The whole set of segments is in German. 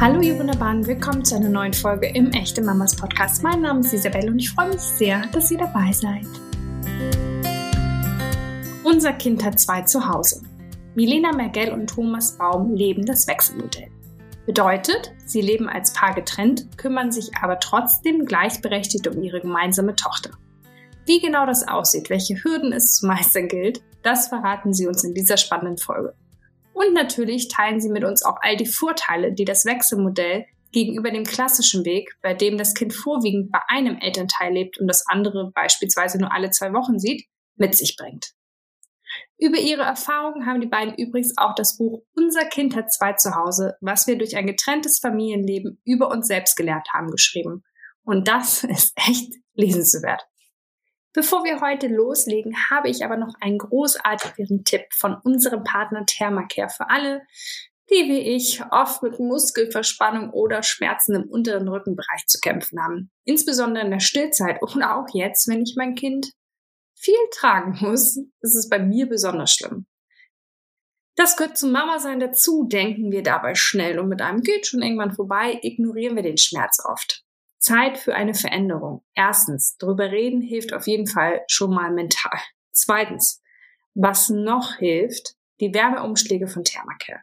Hallo ihr Wunderbaren, willkommen zu einer neuen Folge im Echte Mamas Podcast. Mein Name ist Isabelle und ich freue mich sehr, dass ihr dabei seid. Unser Kind hat zwei zu Hause. Milena Mergel und Thomas Baum leben das Wechselmodell. Bedeutet, sie leben als Paar getrennt, kümmern sich aber trotzdem gleichberechtigt um ihre gemeinsame Tochter. Wie genau das aussieht, welche Hürden es zu meistern gilt, das verraten sie uns in dieser spannenden Folge. Und natürlich teilen sie mit uns auch all die Vorteile, die das Wechselmodell gegenüber dem klassischen Weg, bei dem das Kind vorwiegend bei einem Elternteil lebt und das andere beispielsweise nur alle zwei Wochen sieht, mit sich bringt. Über ihre Erfahrungen haben die beiden übrigens auch das Buch Unser Kind hat zwei zu Hause, was wir durch ein getrenntes Familienleben über uns selbst gelernt haben, geschrieben. Und das ist echt lesenswert. Bevor wir heute loslegen, habe ich aber noch einen großartigen Tipp von unserem Partner Thermacare für alle, die wie ich oft mit Muskelverspannung oder Schmerzen im unteren Rückenbereich zu kämpfen haben. Insbesondere in der Stillzeit oder auch jetzt, wenn ich mein Kind viel tragen muss, ist es bei mir besonders schlimm. Das gehört zum Mama-Sein dazu, denken wir dabei schnell und mit einem geht schon irgendwann vorbei, ignorieren wir den Schmerz oft. Zeit für eine Veränderung. Erstens, darüber reden hilft auf jeden Fall schon mal mental. Zweitens, was noch hilft, die Wärmeumschläge von Thermacare.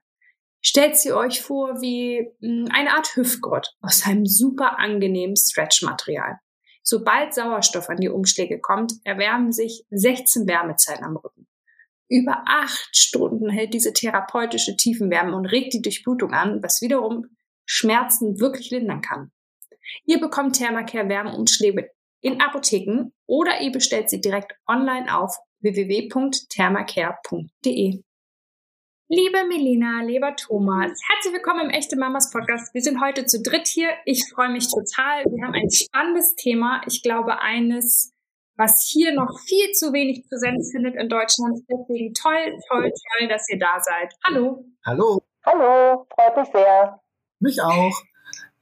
Stellt sie euch vor wie hm, eine Art Hüftgurt aus einem super angenehmen Stretchmaterial. Sobald Sauerstoff an die Umschläge kommt, erwärmen sich 16 Wärmezellen am Rücken. Über acht Stunden hält diese therapeutische Tiefenwärme und regt die Durchblutung an, was wiederum Schmerzen wirklich lindern kann. Ihr bekommt Thermacare Wärmeumschläge in Apotheken oder ihr bestellt sie direkt online auf www.thermacare.de. Liebe Melina, lieber Thomas, herzlich willkommen im Echte Mamas Podcast. Wir sind heute zu dritt hier. Ich freue mich total. Wir haben ein spannendes Thema. Ich glaube, eines, was hier noch viel zu wenig Präsenz findet in Deutschland. Deswegen toll, toll, toll, dass ihr da seid. Hallo. Hallo. Hallo, freut mich sehr. Mich auch.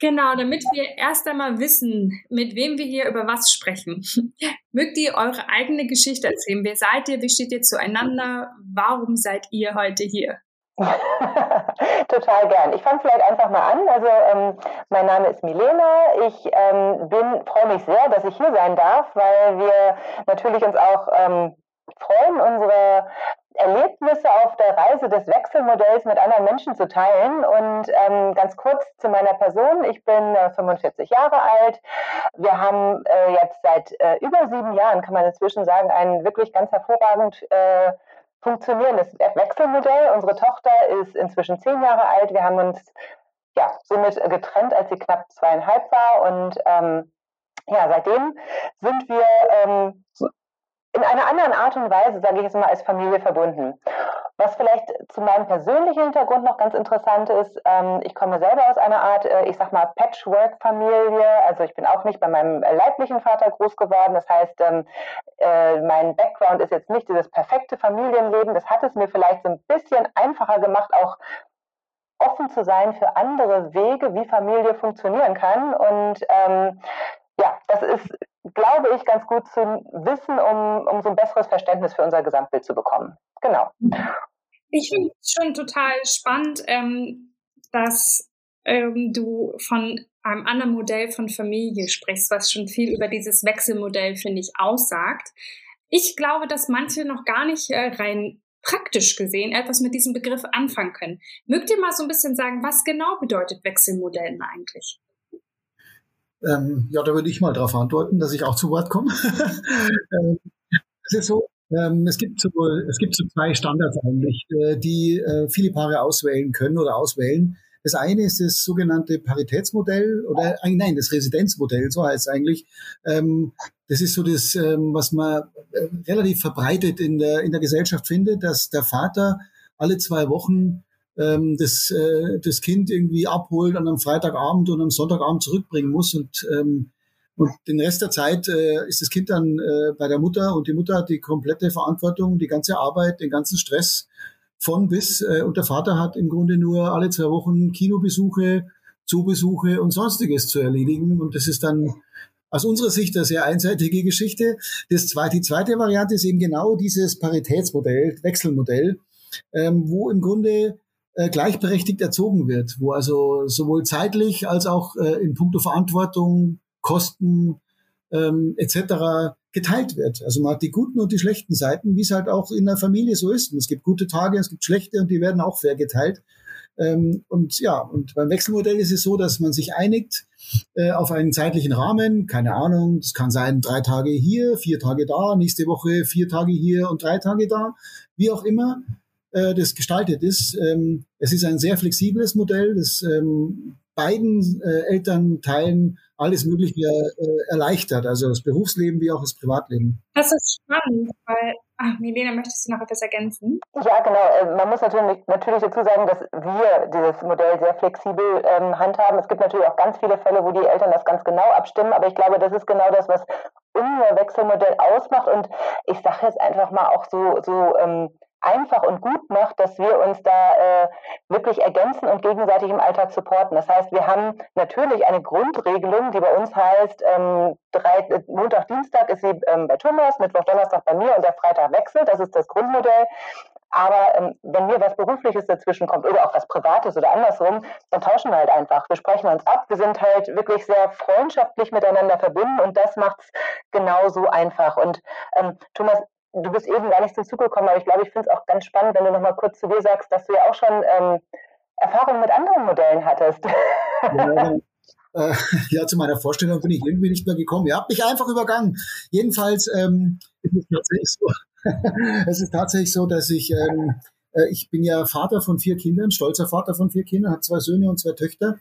Genau, damit wir erst einmal wissen, mit wem wir hier über was sprechen. Mögt ihr eure eigene Geschichte erzählen? Wer seid ihr? Wie steht ihr zueinander? Warum seid ihr heute hier? Total gern. Ich fange vielleicht einfach mal an. Also ähm, mein Name ist Milena. Ich ähm, bin freue mich sehr, dass ich hier sein darf, weil wir natürlich uns auch ähm, freuen, unsere Erlebnisse auf der Reise des Wechselmodells mit anderen Menschen zu teilen. Und ähm, ganz kurz zu meiner Person. Ich bin äh, 45 Jahre alt. Wir haben äh, jetzt seit äh, über sieben Jahren, kann man inzwischen sagen, ein wirklich ganz hervorragend äh, funktionierendes Wechselmodell. Unsere Tochter ist inzwischen zehn Jahre alt. Wir haben uns ja somit getrennt, als sie knapp zweieinhalb war. Und ähm, ja, seitdem sind wir ähm, in einer anderen Art und Weise, sage ich jetzt mal, als Familie verbunden. Was vielleicht zu meinem persönlichen Hintergrund noch ganz interessant ist, ähm, ich komme selber aus einer Art, äh, ich sag mal, Patchwork-Familie. Also ich bin auch nicht bei meinem leiblichen Vater groß geworden. Das heißt, ähm, äh, mein Background ist jetzt nicht dieses perfekte Familienleben. Das hat es mir vielleicht so ein bisschen einfacher gemacht, auch offen zu sein für andere Wege, wie Familie funktionieren kann. Und ähm, ja, das ist, glaube ich, ganz gut zu wissen, um, um so ein besseres Verständnis für unser Gesamtbild zu bekommen. Genau. Ich finde es schon total spannend, ähm, dass ähm, du von einem anderen Modell von Familie sprichst, was schon viel über dieses Wechselmodell, finde ich, aussagt. Ich glaube, dass manche noch gar nicht äh, rein praktisch gesehen etwas mit diesem Begriff anfangen können. Mögt ihr mal so ein bisschen sagen, was genau bedeutet Wechselmodell eigentlich? Ähm, ja, da würde ich mal darauf antworten, dass ich auch zu Wort komme. ähm, es ist so, ähm, es, gibt so, es gibt so zwei Standards eigentlich, äh, die äh, viele Paare auswählen können oder auswählen. Das eine ist das sogenannte Paritätsmodell oder äh, nein, das Residenzmodell, so heißt es eigentlich. Ähm, das ist so das, ähm, was man äh, relativ verbreitet in der, in der Gesellschaft findet, dass der Vater alle zwei Wochen ähm, das, äh, das Kind irgendwie abholt und am Freitagabend und am Sonntagabend zurückbringen muss und ähm, und den Rest der Zeit äh, ist das Kind dann äh, bei der Mutter und die Mutter hat die komplette Verantwortung, die ganze Arbeit, den ganzen Stress von bis. Äh, und der Vater hat im Grunde nur alle zwei Wochen Kinobesuche, Zoobesuche und sonstiges zu erledigen. Und das ist dann aus unserer Sicht eine sehr einseitige Geschichte. Das zweite, die zweite Variante ist eben genau dieses Paritätsmodell, Wechselmodell, ähm, wo im Grunde äh, gleichberechtigt erzogen wird, wo also sowohl zeitlich als auch äh, in puncto Verantwortung, Kosten ähm, etc. geteilt wird. Also man hat die guten und die schlechten Seiten, wie es halt auch in der Familie so ist. Und es gibt gute Tage, es gibt schlechte und die werden auch fair geteilt. Ähm, und ja, und beim Wechselmodell ist es so, dass man sich einigt äh, auf einen zeitlichen Rahmen. Keine Ahnung, es kann sein drei Tage hier, vier Tage da, nächste Woche vier Tage hier und drei Tage da, wie auch immer äh, das gestaltet ist. Ähm, es ist ein sehr flexibles Modell, das ähm, beiden äh, Elternteilen alles Mögliche äh, erleichtert, also das Berufsleben wie auch das Privatleben. Das ist spannend, weil, ach, Milena, möchtest du noch etwas ergänzen? Ja, genau. Äh, man muss natürlich, natürlich dazu sagen, dass wir dieses Modell sehr flexibel ähm, handhaben. Es gibt natürlich auch ganz viele Fälle, wo die Eltern das ganz genau abstimmen, aber ich glaube, das ist genau das, was unser Wechselmodell ausmacht. Und ich sage jetzt einfach mal auch so, so ähm, einfach und gut macht, dass wir uns da äh, wirklich ergänzen und gegenseitig im Alltag supporten. Das heißt, wir haben natürlich eine Grundregelung, die bei uns heißt, ähm, drei, äh, Montag, Dienstag ist sie ähm, bei Thomas, Mittwoch, Donnerstag bei mir und der Freitag wechselt. Das ist das Grundmodell. Aber ähm, wenn mir was Berufliches dazwischen kommt oder auch was Privates oder andersrum, dann tauschen wir halt einfach. Wir sprechen uns ab. Wir sind halt wirklich sehr freundschaftlich miteinander verbunden und das macht es genauso einfach. Und ähm, Thomas, du bist eben gar nicht zum Zug gekommen, aber ich glaube, ich finde es auch ganz spannend, wenn du nochmal kurz zu dir sagst, dass du ja auch schon ähm, Erfahrungen mit anderen Modellen hattest. Ja, äh, ja, zu meiner Vorstellung bin ich irgendwie nicht mehr gekommen. Ihr habt mich einfach übergangen. Jedenfalls ähm, ist es tatsächlich so, es ist tatsächlich so, dass ich, ähm, äh, ich bin ja Vater von vier Kindern, stolzer Vater von vier Kindern, habe zwei Söhne und zwei Töchter.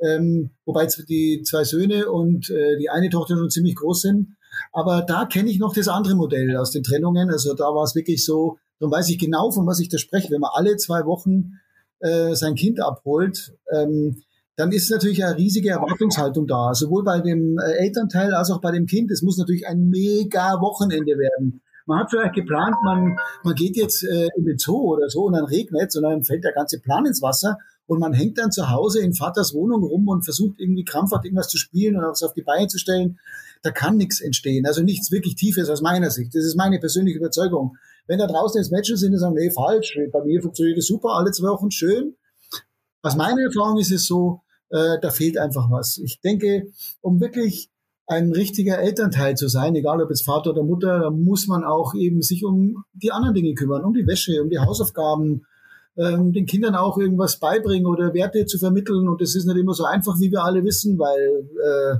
Ähm, wobei die zwei Söhne und äh, die eine Tochter schon ziemlich groß sind. Aber da kenne ich noch das andere Modell aus den Trennungen. Also da war es wirklich so, dann weiß ich genau, von was ich da spreche. Wenn man alle zwei Wochen äh, sein Kind abholt, ähm, dann ist natürlich eine riesige Erwartungshaltung da, sowohl bei dem äh, Elternteil als auch bei dem Kind. Es muss natürlich ein mega Wochenende werden. Man hat vielleicht geplant, man, man geht jetzt äh, in den Zoo oder so und dann regnet es und dann fällt der ganze Plan ins Wasser und man hängt dann zu Hause in Vaters Wohnung rum und versucht irgendwie krampfhaft irgendwas zu spielen und was auf die Beine zu stellen da kann nichts entstehen. Also nichts wirklich Tiefes aus meiner Sicht. Das ist meine persönliche Überzeugung. Wenn da draußen jetzt Matches sind, die sagen, nee, falsch, bei mir funktioniert das super, alle zwei Wochen schön. Aus meiner Erfahrung ist es so, äh, da fehlt einfach was. Ich denke, um wirklich ein richtiger Elternteil zu sein, egal ob jetzt Vater oder Mutter, da muss man auch eben sich um die anderen Dinge kümmern, um die Wäsche, um die Hausaufgaben, ähm, den Kindern auch irgendwas beibringen oder Werte zu vermitteln. Und das ist nicht immer so einfach, wie wir alle wissen, weil äh,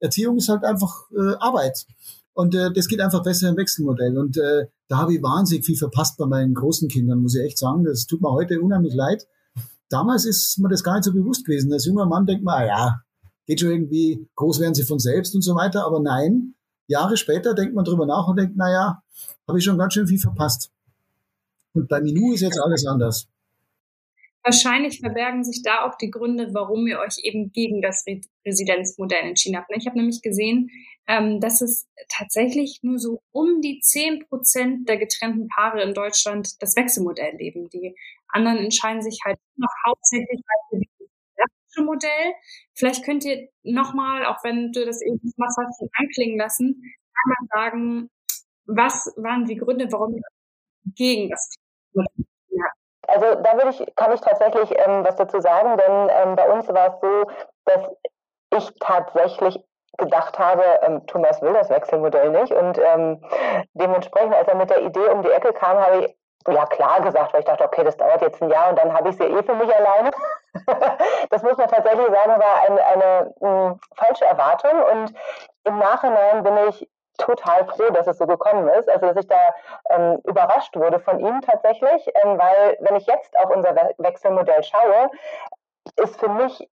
Erziehung ist halt einfach äh, Arbeit. Und äh, das geht einfach besser im Wechselmodell. Und äh, da habe ich wahnsinnig viel verpasst bei meinen großen Kindern, muss ich echt sagen. Das tut mir heute unheimlich leid. Damals ist mir das gar nicht so bewusst gewesen. Als junger Mann denkt man, ah ja, geht schon irgendwie, groß werden sie von selbst und so weiter. Aber nein, Jahre später denkt man drüber nach und denkt, na ja, habe ich schon ganz schön viel verpasst. Und bei Minu ist jetzt alles anders. Wahrscheinlich verbergen sich da auch die Gründe, warum ihr euch eben gegen das Residenzmodell entschieden habt. Ich habe nämlich gesehen, ähm, dass es tatsächlich nur so um die zehn Prozent der getrennten Paare in Deutschland das Wechselmodell leben. Die anderen entscheiden sich halt noch hauptsächlich für das Modell. Vielleicht könnt ihr nochmal, auch wenn du das eben mal schon anklingen lassen, einmal sagen, was waren die Gründe, warum ihr gegen das Modell also da würde ich, kann ich tatsächlich ähm, was dazu sagen, denn ähm, bei uns war es so, dass ich tatsächlich gedacht habe, ähm, Thomas will das Wechselmodell nicht. Und ähm, dementsprechend, als er mit der Idee um die Ecke kam, habe ich ja klar gesagt, weil ich dachte, okay, das dauert jetzt ein Jahr und dann habe ich sie eh für mich alleine. das muss man tatsächlich sagen, war eine, eine, hm, falsche Erwartung. Und im Nachhinein bin ich total froh, dass es so gekommen ist. Also, dass ich da ähm, überrascht wurde von ihm tatsächlich, ähm, weil wenn ich jetzt auf unser We Wechselmodell schaue, ist für mich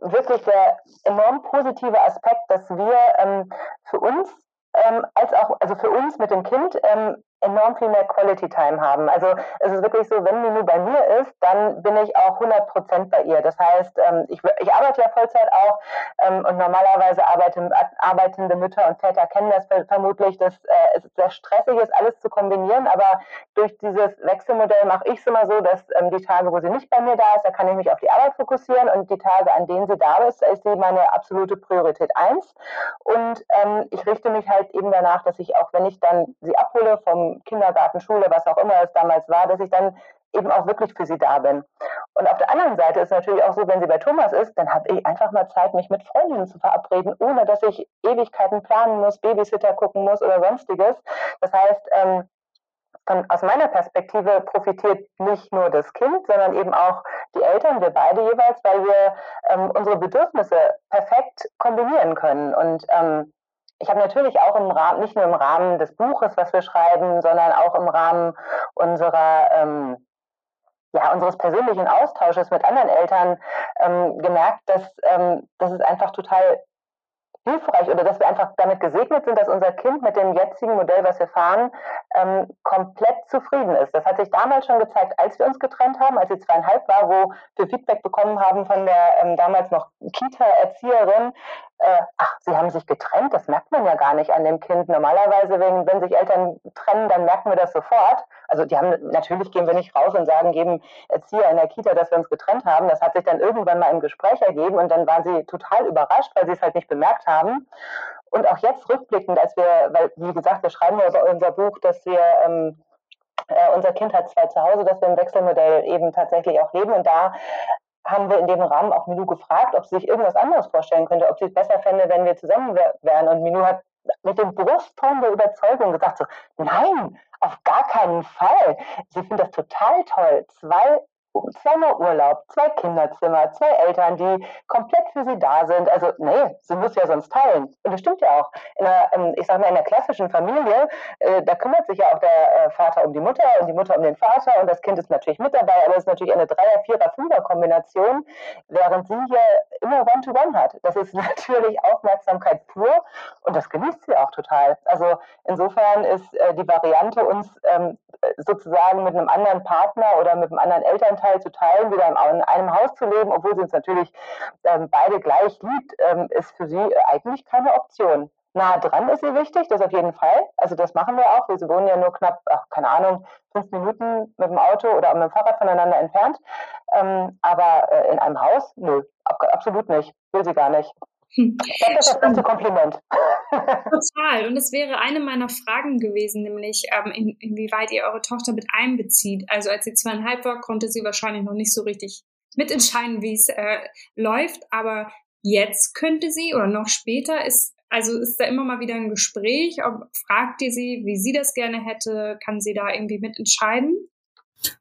wirklich der enorm positive Aspekt, dass wir ähm, für uns ähm, als auch, also für uns mit dem Kind ähm, enorm viel mehr Quality Time haben. Also es ist wirklich so, wenn Minu bei mir ist, dann bin ich auch 100 Prozent bei ihr. Das heißt, ähm, ich, ich arbeite ja Vollzeit auch ähm, und normalerweise arbeiten, arbeitende Mütter und Väter kennen das vermutlich, dass äh, es sehr stressig ist, alles zu kombinieren. Aber durch dieses Wechselmodell mache ich es immer so, dass ähm, die Tage, wo sie nicht bei mir da ist, da kann ich mich auf die Arbeit fokussieren und die Tage, an denen sie da ist, ist sie meine absolute Priorität eins. Und ich richte mich halt eben danach, dass ich auch, wenn ich dann sie abhole vom Kindergarten, Schule, was auch immer es damals war, dass ich dann eben auch wirklich für sie da bin. Und auf der anderen Seite ist natürlich auch so, wenn sie bei Thomas ist, dann habe ich einfach mal Zeit, mich mit Freundinnen zu verabreden, ohne dass ich Ewigkeiten planen muss, Babysitter gucken muss oder sonstiges. Das heißt, ähm, von, aus meiner Perspektive profitiert nicht nur das Kind, sondern eben auch die Eltern, wir beide jeweils, weil wir ähm, unsere Bedürfnisse perfekt kombinieren können. Und ähm, ich habe natürlich auch im Rahmen, nicht nur im Rahmen des Buches, was wir schreiben, sondern auch im Rahmen unserer ähm, ja, unseres persönlichen Austausches mit anderen Eltern ähm, gemerkt, dass, ähm, dass es einfach total hilfreich oder dass wir einfach damit gesegnet sind, dass unser Kind mit dem jetzigen Modell, was wir fahren, ähm, komplett zufrieden ist. Das hat sich damals schon gezeigt, als wir uns getrennt haben, als sie zweieinhalb war, wo wir Feedback bekommen haben von der ähm, damals noch Kita-Erzieherin, äh, ach, sie haben sich getrennt, das merkt man ja gar nicht an dem Kind. Normalerweise, wenn, wenn sich Eltern trennen, dann merken wir das sofort. Also die haben natürlich gehen wir nicht raus und sagen, geben Erzieher in der Kita, dass wir uns getrennt haben. Das hat sich dann irgendwann mal im Gespräch ergeben und dann waren sie total überrascht, weil sie es halt nicht bemerkt haben. Und auch jetzt rückblickend, als wir, weil wie gesagt, wir schreiben ja über unser Buch, dass wir ähm, äh, unser Kind hat zwei zu Hause, dass wir im Wechselmodell eben tatsächlich auch leben. Und da haben wir in dem Rahmen auch Milou gefragt, ob sie sich irgendwas anderes vorstellen könnte, ob sie es besser fände, wenn wir zusammen wären. Und Milou hat mit dem Brustton der Überzeugung gesagt so, nein, auf gar keinen Fall. Sie findet das total toll. Zwei zweimal Urlaub, zwei Kinderzimmer, zwei Eltern, die komplett für sie da sind. Also, nee, sie muss ja sonst teilen. Und das stimmt ja auch. In einer, ähm, ich sage mal, in einer klassischen Familie, äh, da kümmert sich ja auch der äh, Vater um die Mutter und die Mutter um den Vater und das Kind ist natürlich mit dabei, aber es ist natürlich eine Dreier-, Vierer-, Fünfer-Kombination, während sie hier immer One-to-One -one hat. Das ist natürlich Aufmerksamkeit pur und das genießt sie auch total. Also insofern ist äh, die Variante, uns ähm, sozusagen mit einem anderen Partner oder mit einem anderen Elternteil zu teilen, wieder in einem Haus zu leben, obwohl sie uns natürlich ähm, beide gleich liebt, ähm, ist für sie eigentlich keine Option. Nah dran ist sie wichtig, das auf jeden Fall. Also das machen wir auch. Wir wohnen ja nur knapp, ach, keine Ahnung, fünf Minuten mit dem Auto oder mit dem Fahrrad voneinander entfernt. Ähm, aber äh, in einem Haus, nö, ab, absolut nicht. Will sie gar nicht. Das ist das beste Kompliment. Total. Und es wäre eine meiner Fragen gewesen, nämlich ähm, in, inwieweit ihr eure Tochter mit einbezieht. Also als sie zweieinhalb war, konnte sie wahrscheinlich noch nicht so richtig mitentscheiden, wie es äh, läuft. Aber jetzt könnte sie oder noch später ist also ist da immer mal wieder ein Gespräch? Ob, fragt ihr sie, wie sie das gerne hätte? Kann sie da irgendwie mitentscheiden?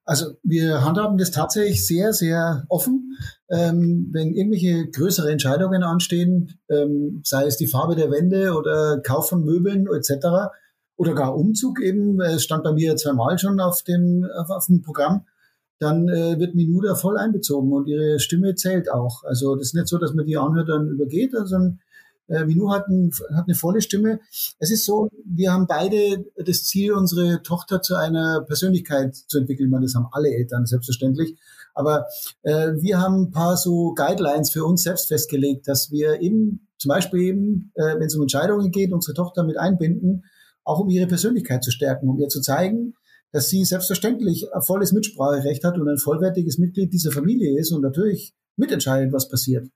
Also wir handhaben das tatsächlich sehr, sehr offen. Ähm, wenn irgendwelche größere Entscheidungen anstehen, ähm, sei es die Farbe der Wände oder Kauf von Möbeln etc. oder gar Umzug eben, es stand bei mir zweimal schon auf dem, auf, auf dem Programm, dann äh, wird Minuda voll einbezogen und ihre Stimme zählt auch. Also das ist nicht so, dass man die anhört, dann übergeht, sondern äh, Minu hat, ein, hat eine volle Stimme. Es ist so, wir haben beide das Ziel, unsere Tochter zu einer Persönlichkeit zu entwickeln. Man, das haben alle Eltern selbstverständlich. Aber äh, wir haben ein paar so Guidelines für uns selbst festgelegt, dass wir eben zum Beispiel eben, äh, wenn es um Entscheidungen geht, unsere Tochter mit einbinden, auch um ihre Persönlichkeit zu stärken, um ihr zu zeigen, dass sie selbstverständlich ein volles Mitspracherecht hat und ein vollwertiges Mitglied dieser Familie ist und natürlich mitentscheidet, was passiert.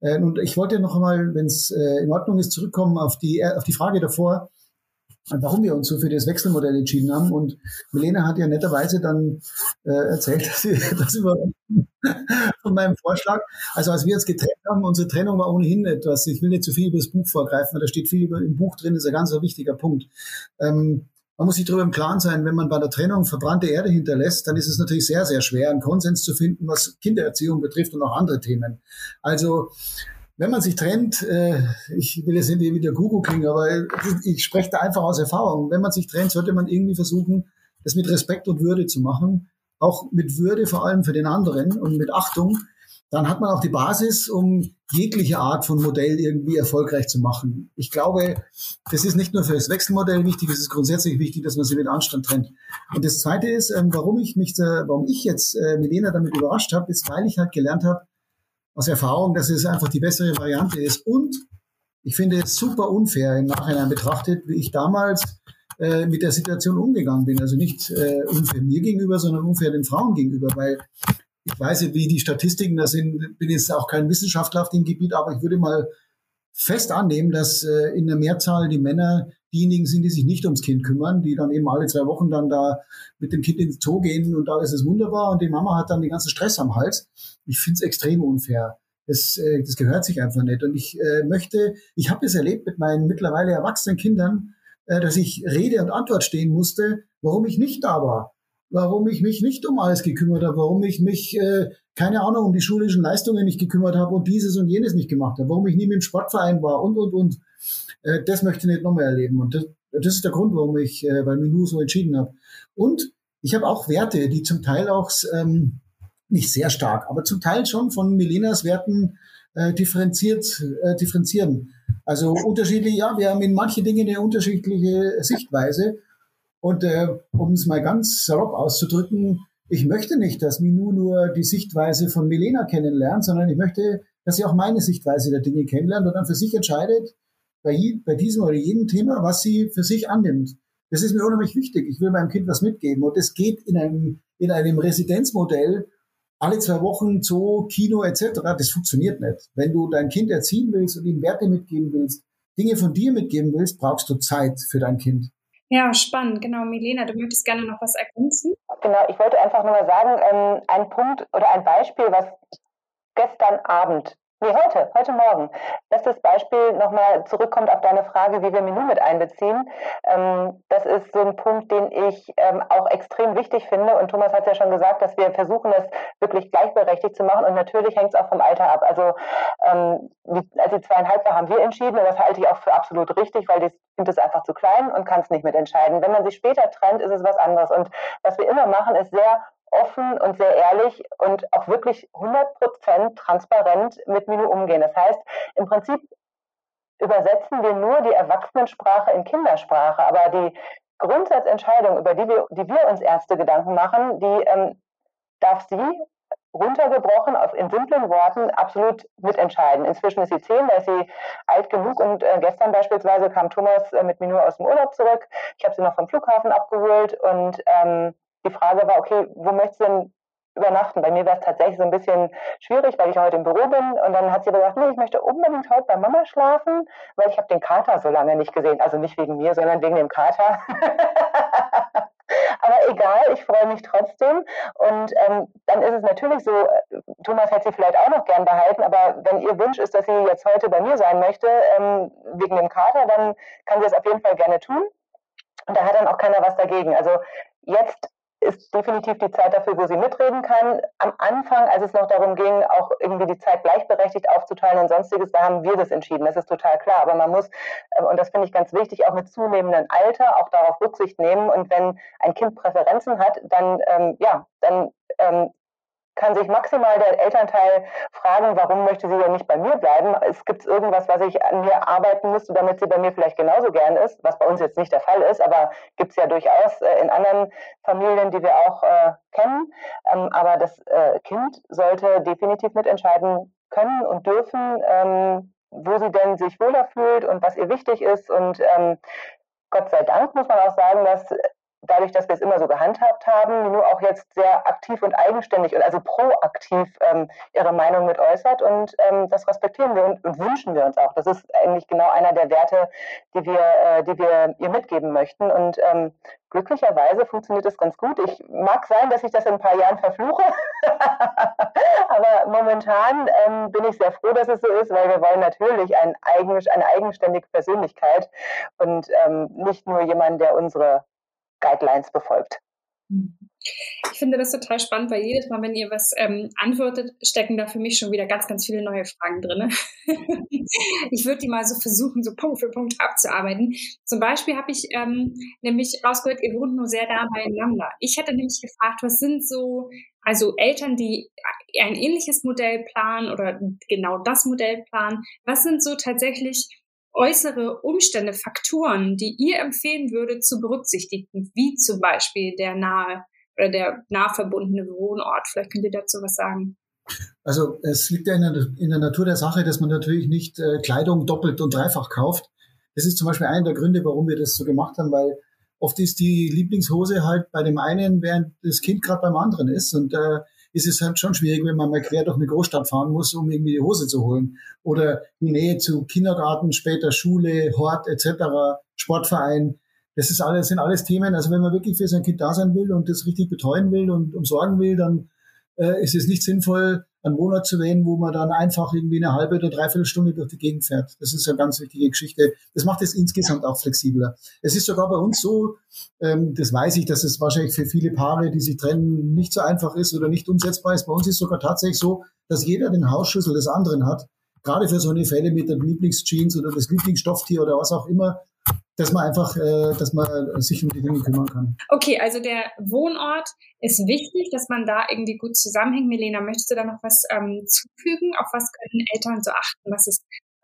Äh, und ich wollte noch einmal, wenn es äh, in Ordnung ist, zurückkommen auf die, äh, auf die Frage davor, warum wir uns so für das Wechselmodell entschieden haben. Und Milena hat ja netterweise dann äh, erzählt, dass sie das über von meinem Vorschlag. Also als wir uns getrennt haben, unsere Trennung war ohnehin etwas, ich will nicht zu viel über das Buch vorgreifen, weil da steht viel über, im Buch drin, ist ein ganz wichtiger Punkt. Ähm, man muss sich darüber im Klaren sein, wenn man bei der Trennung verbrannte Erde hinterlässt, dann ist es natürlich sehr, sehr schwer, einen Konsens zu finden, was Kindererziehung betrifft und auch andere Themen. Also, wenn man sich trennt, äh, ich will jetzt nicht wieder Guru klingen, aber ich spreche da einfach aus Erfahrung. Wenn man sich trennt, sollte man irgendwie versuchen, das mit Respekt und Würde zu machen. Auch mit Würde vor allem für den anderen und mit Achtung dann hat man auch die Basis, um jegliche Art von Modell irgendwie erfolgreich zu machen. Ich glaube, das ist nicht nur für das Wechselmodell wichtig, es ist grundsätzlich wichtig, dass man sie mit Anstand trennt. Und das Zweite ist, ähm, warum ich mich, warum ich jetzt äh, Milena damit überrascht habe, ist, weil ich halt gelernt habe aus Erfahrung, dass es einfach die bessere Variante ist. Und ich finde es super unfair im Nachhinein betrachtet, wie ich damals äh, mit der Situation umgegangen bin. Also nicht äh, unfair mir gegenüber, sondern unfair den Frauen gegenüber, weil ich weiß nicht, wie die Statistiken da sind, bin jetzt auch kein Wissenschaftler auf dem Gebiet, aber ich würde mal fest annehmen, dass äh, in der Mehrzahl die Männer diejenigen sind, die sich nicht ums Kind kümmern, die dann eben alle zwei Wochen dann da mit dem Kind ins Zoo gehen und alles ist wunderbar und die Mama hat dann den ganzen Stress am Hals. Ich finde es extrem unfair. Das, äh, das gehört sich einfach nicht. Und ich äh, möchte, ich habe das erlebt mit meinen mittlerweile erwachsenen Kindern, äh, dass ich Rede und Antwort stehen musste, warum ich nicht da war, warum ich mich nicht um alles gekümmert habe, warum ich mich, äh, keine Ahnung, um die schulischen Leistungen nicht gekümmert habe und dieses und jenes nicht gemacht habe, warum ich nie mit dem Sportverein war und, und, und. Äh, das möchte ich nicht nochmal erleben. Und das, das ist der Grund, warum ich äh, bei Minu so entschieden habe. Und ich habe auch Werte, die zum Teil auch ähm, nicht sehr stark, aber zum Teil schon von Milenas Werten äh, differenziert, äh, differenzieren. Also unterschiedlich, ja, wir haben in manche Dinge eine unterschiedliche Sichtweise. Und äh, um es mal ganz salopp auszudrücken, ich möchte nicht, dass Minu nur die Sichtweise von Milena kennenlernt, sondern ich möchte, dass sie auch meine Sichtweise der Dinge kennenlernt und dann für sich entscheidet, bei, bei diesem oder jedem Thema, was sie für sich annimmt. Das ist mir unheimlich wichtig. Ich will meinem Kind was mitgeben. Und es geht in einem, in einem Residenzmodell alle zwei Wochen Zoo, Kino etc. Das funktioniert nicht. Wenn du dein Kind erziehen willst und ihm Werte mitgeben willst, Dinge von dir mitgeben willst, brauchst du Zeit für dein Kind. Ja, spannend. Genau, Milena, du möchtest gerne noch was ergänzen? Genau, ich wollte einfach nur mal sagen, ähm, ein Punkt oder ein Beispiel, was gestern Abend Nee, heute, heute Morgen. Bestes Beispiel nochmal zurückkommt auf deine Frage, wie wir Menü mit einbeziehen. Ähm, das ist so ein Punkt, den ich ähm, auch extrem wichtig finde. Und Thomas hat ja schon gesagt, dass wir versuchen, es wirklich gleichberechtigt zu machen. Und natürlich hängt es auch vom Alter ab. Also ähm, die, als sie zweieinhalb war, haben wir entschieden. Und das halte ich auch für absolut richtig, weil das Kind ist einfach zu klein und kann es nicht mitentscheiden. Wenn man sich später trennt, ist es was anderes. Und was wir immer machen, ist sehr offen und sehr ehrlich und auch wirklich 100% transparent mit Minu umgehen. Das heißt, im Prinzip übersetzen wir nur die Erwachsenensprache in Kindersprache, aber die Grundsatzentscheidung, über die wir, die wir uns Ärzte Gedanken machen, die ähm, darf sie runtergebrochen auf, in simplen Worten absolut mitentscheiden. Inzwischen ist sie zehn, da ist sie alt genug und äh, gestern beispielsweise kam Thomas äh, mit mir nur aus dem Urlaub zurück. Ich habe sie noch vom Flughafen abgeholt und ähm, die Frage war, okay, wo möchtest du denn übernachten? Bei mir war es tatsächlich so ein bisschen schwierig, weil ich heute im Büro bin. Und dann hat sie gesagt, nee, ich möchte unbedingt heute bei Mama schlafen, weil ich habe den Kater so lange nicht gesehen. Also nicht wegen mir, sondern wegen dem Kater. Aber egal, ich freue mich trotzdem. Und ähm, dann ist es natürlich so, äh, Thomas hätte sie vielleicht auch noch gern behalten, aber wenn ihr Wunsch ist, dass sie jetzt heute bei mir sein möchte, ähm, wegen dem Kater, dann kann sie es auf jeden Fall gerne tun. Und da hat dann auch keiner was dagegen. Also jetzt ist definitiv die Zeit dafür, wo sie mitreden kann. Am Anfang, als es noch darum ging, auch irgendwie die Zeit gleichberechtigt aufzuteilen und sonstiges, da haben wir das entschieden. Das ist total klar. Aber man muss, ähm, und das finde ich ganz wichtig, auch mit zunehmendem Alter auch darauf Rücksicht nehmen. Und wenn ein Kind Präferenzen hat, dann, ähm, ja, dann ähm, kann sich maximal der Elternteil fragen, warum möchte sie denn nicht bei mir bleiben? Es gibt irgendwas, was ich an mir arbeiten müsste, damit sie bei mir vielleicht genauso gern ist, was bei uns jetzt nicht der Fall ist, aber gibt es ja durchaus äh, in anderen Familien, die wir auch äh, kennen. Ähm, aber das äh, Kind sollte definitiv mitentscheiden können und dürfen, ähm, wo sie denn sich wohler fühlt und was ihr wichtig ist. Und ähm, Gott sei Dank muss man auch sagen, dass dadurch, dass wir es immer so gehandhabt haben, nur auch jetzt sehr aktiv und eigenständig und also proaktiv ähm, ihre Meinung mit äußert und ähm, das respektieren wir und, und, wünschen wir uns auch. Das ist eigentlich genau einer der Werte, die wir, äh, die wir ihr mitgeben möchten und ähm, glücklicherweise funktioniert das ganz gut. Ich mag sein, dass ich das in ein paar Jahren verfluche, aber momentan ähm, bin ich sehr froh, dass es so ist, weil wir wollen natürlich ein eigen, eine eigenständige Persönlichkeit und ähm, nicht nur jemanden, der unsere Guidelines befolgt. Ich finde das total spannend, weil jedes Mal, wenn ihr was ähm, antwortet, stecken da für mich schon wieder ganz, ganz viele neue Fragen drin. ich würde die mal so versuchen, so Punkt für Punkt abzuarbeiten. Zum Beispiel habe ich ähm, nämlich rausgehört, ihr wohnt nur sehr nah beieinander. Ich hätte nämlich gefragt, was sind so, also Eltern, die ein ähnliches Modell planen oder genau das Modell planen, was sind so tatsächlich äußere Umstände, Faktoren, die ihr empfehlen würdet zu berücksichtigen, wie zum Beispiel der nahe oder der nah verbundene Wohnort? Vielleicht könnt ihr dazu was sagen. Also es liegt ja in der, in der Natur der Sache, dass man natürlich nicht äh, Kleidung doppelt und dreifach kauft. Das ist zum Beispiel einer der Gründe, warum wir das so gemacht haben, weil oft ist die Lieblingshose halt bei dem einen, während das Kind gerade beim anderen ist. Und äh, ist es halt schon schwierig, wenn man mal quer durch eine Großstadt fahren muss, um irgendwie die Hose zu holen. Oder die Nähe zu Kindergarten, später Schule, Hort etc., Sportverein. Das ist alles, sind alles Themen. Also wenn man wirklich für sein Kind da sein will und das richtig betreuen will und umsorgen will, dann äh, ist es nicht sinnvoll, einen Monat zu wählen, wo man dann einfach irgendwie eine halbe oder dreiviertel Stunde durch die Gegend fährt. Das ist eine ganz wichtige Geschichte. Das macht es insgesamt auch flexibler. Es ist sogar bei uns so, ähm, das weiß ich, dass es wahrscheinlich für viele Paare, die sich trennen, nicht so einfach ist oder nicht umsetzbar ist. Bei uns ist sogar tatsächlich so, dass jeder den Hausschlüssel des anderen hat. Gerade für so eine Fälle mit dem Lieblingsjeans oder das Lieblingsstofftier oder was auch immer, dass man einfach, äh, dass man sich um die Dinge kümmern kann. Okay, also der Wohnort ist wichtig, dass man da irgendwie gut zusammenhängt. Milena, möchtest du da noch was ähm, zufügen? Auf was können Eltern so achten, was es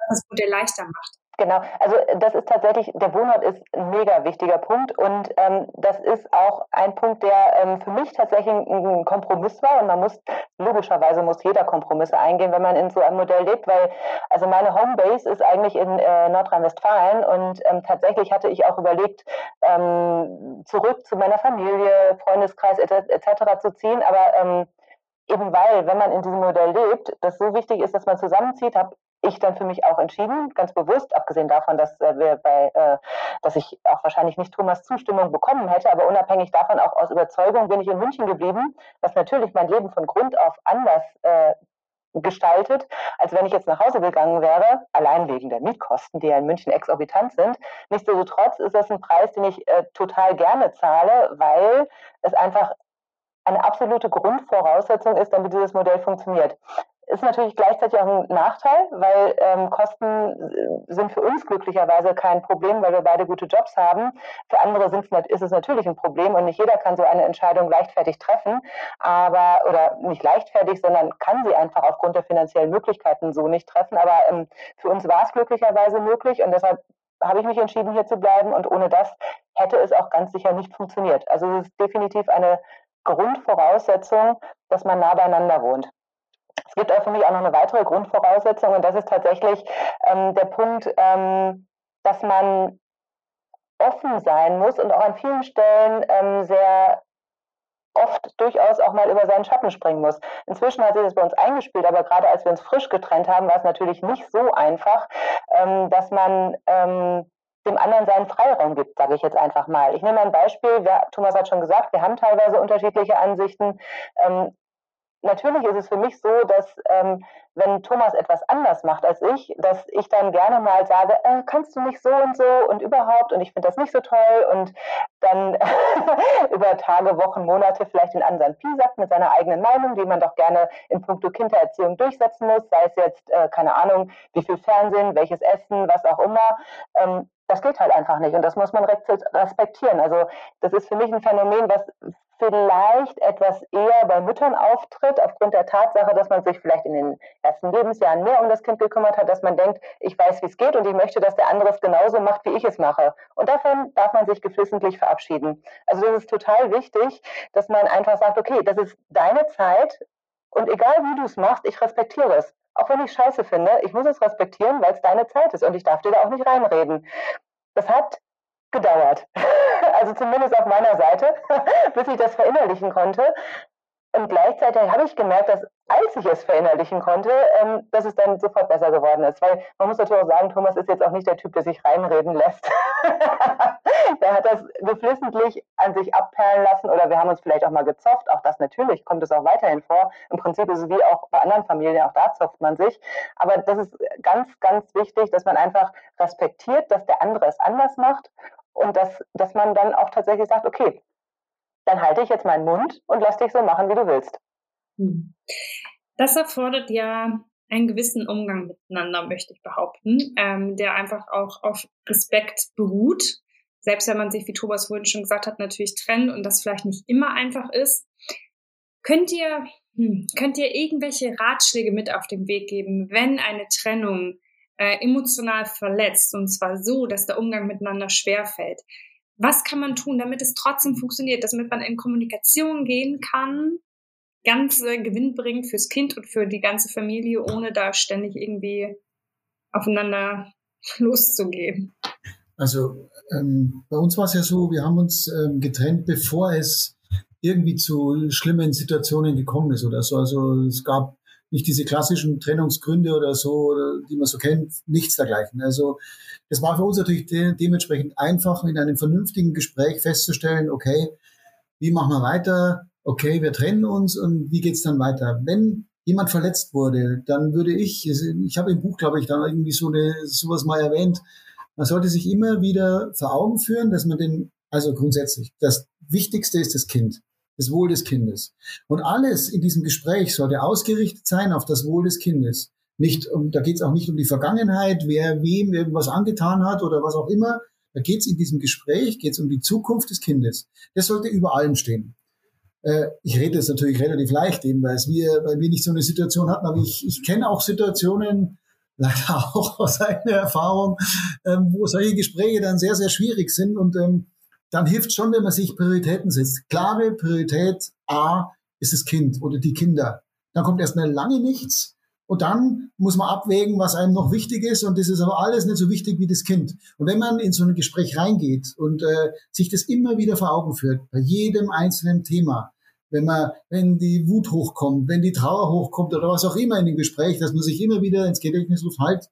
was das Modell leichter macht? Genau, also das ist tatsächlich, der Wohnort ist ein mega wichtiger Punkt und ähm, das ist auch ein Punkt, der ähm, für mich tatsächlich ein Kompromiss war und man muss, logischerweise muss jeder Kompromisse eingehen, wenn man in so einem Modell lebt, weil also meine Homebase ist eigentlich in äh, Nordrhein-Westfalen und ähm, tatsächlich hatte ich auch überlegt, ähm, zurück zu meiner Familie, Freundeskreis etc. Et zu ziehen, aber ähm, eben weil, wenn man in diesem Modell lebt, das so wichtig ist, dass man zusammenzieht, habe ich dann für mich auch entschieden, ganz bewusst, abgesehen davon, dass äh, wir bei, äh, dass ich auch wahrscheinlich nicht Thomas Zustimmung bekommen hätte, aber unabhängig davon auch aus Überzeugung bin ich in München geblieben, was natürlich mein Leben von Grund auf anders äh, gestaltet, als wenn ich jetzt nach Hause gegangen wäre, allein wegen der Mietkosten, die ja in München exorbitant sind. Nichtsdestotrotz ist das ein Preis, den ich äh, total gerne zahle, weil es einfach eine absolute Grundvoraussetzung ist, damit dieses Modell funktioniert ist natürlich gleichzeitig auch ein Nachteil, weil ähm, Kosten äh, sind für uns glücklicherweise kein Problem, weil wir beide gute Jobs haben. Für andere ist es natürlich ein Problem und nicht jeder kann so eine Entscheidung leichtfertig treffen, aber oder nicht leichtfertig, sondern kann sie einfach aufgrund der finanziellen Möglichkeiten so nicht treffen. Aber ähm, für uns war es glücklicherweise möglich und deshalb habe ich mich entschieden, hier zu bleiben und ohne das hätte es auch ganz sicher nicht funktioniert. Also es ist definitiv eine Grundvoraussetzung, dass man nah beieinander wohnt. Es gibt auch für mich auch noch eine weitere Grundvoraussetzung und das ist tatsächlich ähm, der Punkt, ähm, dass man offen sein muss und auch an vielen Stellen ähm, sehr oft durchaus auch mal über seinen Schatten springen muss. Inzwischen hat sich das bei uns eingespielt, aber gerade als wir uns frisch getrennt haben, war es natürlich nicht so einfach, ähm, dass man ähm, dem anderen seinen Freiraum gibt, sage ich jetzt einfach mal. Ich nehme ein Beispiel. Wir, Thomas hat schon gesagt, wir haben teilweise unterschiedliche Ansichten. Ähm, natürlich ist es für mich so, dass ähm, wenn Thomas etwas anders macht als ich, dass ich dann gerne mal sage, äh, kannst du nicht so und so und überhaupt und ich finde das nicht so toll und dann über Tage, Wochen, Monate vielleicht den anderen Pi sagt mit seiner eigenen Meinung, die man doch gerne in puncto Kindererziehung durchsetzen muss, sei es jetzt, äh, keine Ahnung, wie viel Fernsehen, welches Essen, was auch immer. Ähm, das geht halt einfach nicht und das muss man respektieren. Also das ist für mich ein Phänomen, was vielleicht etwas eher bei Müttern auftritt, aufgrund der Tatsache, dass man sich vielleicht in den ersten Lebensjahren mehr um das Kind gekümmert hat, dass man denkt, ich weiß, wie es geht und ich möchte, dass der andere es genauso macht, wie ich es mache. Und davon darf man sich geflissentlich verabschieden. Also das ist total wichtig, dass man einfach sagt, okay, das ist deine Zeit und egal wie du es machst, ich respektiere es. Auch wenn ich scheiße finde, ich muss es respektieren, weil es deine Zeit ist und ich darf dir da auch nicht reinreden. Das hat gedauert. Also zumindest auf meiner Seite, bis ich das verinnerlichen konnte. Und gleichzeitig habe ich gemerkt, dass als ich es verinnerlichen konnte, ähm, dass es dann sofort besser geworden ist. Weil man muss natürlich auch sagen, Thomas ist jetzt auch nicht der Typ, der sich reinreden lässt. der hat das geflissentlich an sich abperlen lassen oder wir haben uns vielleicht auch mal gezofft. Auch das natürlich kommt es auch weiterhin vor. Im Prinzip ist es wie auch bei anderen Familien, auch da zofft man sich. Aber das ist ganz, ganz wichtig, dass man einfach respektiert, dass der andere es anders macht und dass, dass man dann auch tatsächlich sagt, okay, dann halte ich jetzt meinen Mund und lass dich so machen, wie du willst. Hm. Das erfordert ja einen gewissen Umgang miteinander, möchte ich behaupten, ähm, der einfach auch auf Respekt beruht. Selbst wenn man sich, wie Thomas vorhin schon gesagt hat, natürlich trennt und das vielleicht nicht immer einfach ist. Könnt ihr, hm, könnt ihr irgendwelche Ratschläge mit auf den Weg geben, wenn eine Trennung äh, emotional verletzt und zwar so, dass der Umgang miteinander schwerfällt? was kann man tun, damit es trotzdem funktioniert, damit man in Kommunikation gehen kann, ganz äh, gewinnbringend fürs Kind und für die ganze Familie, ohne da ständig irgendwie aufeinander loszugehen. Also ähm, bei uns war es ja so, wir haben uns ähm, getrennt, bevor es irgendwie zu schlimmen Situationen gekommen ist oder so. Also es gab nicht diese klassischen Trennungsgründe oder so, die man so kennt, nichts dergleichen. Also das war für uns natürlich de dementsprechend einfach, in einem vernünftigen Gespräch festzustellen, okay, wie machen wir weiter? Okay, wir trennen uns und wie geht's dann weiter? Wenn jemand verletzt wurde, dann würde ich, ich habe im Buch, glaube ich, da irgendwie so eine, sowas mal erwähnt, man sollte sich immer wieder vor Augen führen, dass man den, also grundsätzlich, das Wichtigste ist das Kind das Wohl des Kindes. Und alles in diesem Gespräch sollte ausgerichtet sein auf das Wohl des Kindes. Nicht um, da geht es auch nicht um die Vergangenheit, wer wem irgendwas angetan hat oder was auch immer. Da geht es in diesem Gespräch, geht es um die Zukunft des Kindes. Das sollte über allem stehen. Äh, ich rede das natürlich relativ leicht eben, weil wir, weil wir nicht so eine Situation hatten, aber ich, ich kenne auch Situationen, leider auch aus eigener Erfahrung, ähm, wo solche Gespräche dann sehr, sehr schwierig sind und ähm, dann hilft schon, wenn man sich Prioritäten setzt. Klare Priorität A ist das Kind oder die Kinder. Dann kommt erstmal lange nichts und dann muss man abwägen, was einem noch wichtig ist und das ist aber alles nicht so wichtig wie das Kind. Und wenn man in so ein Gespräch reingeht und äh, sich das immer wieder vor Augen führt, bei jedem einzelnen Thema, wenn man, wenn die Wut hochkommt, wenn die Trauer hochkommt oder was auch immer in dem Gespräch, dass man sich immer wieder ins Gedächtnis ruft, halt,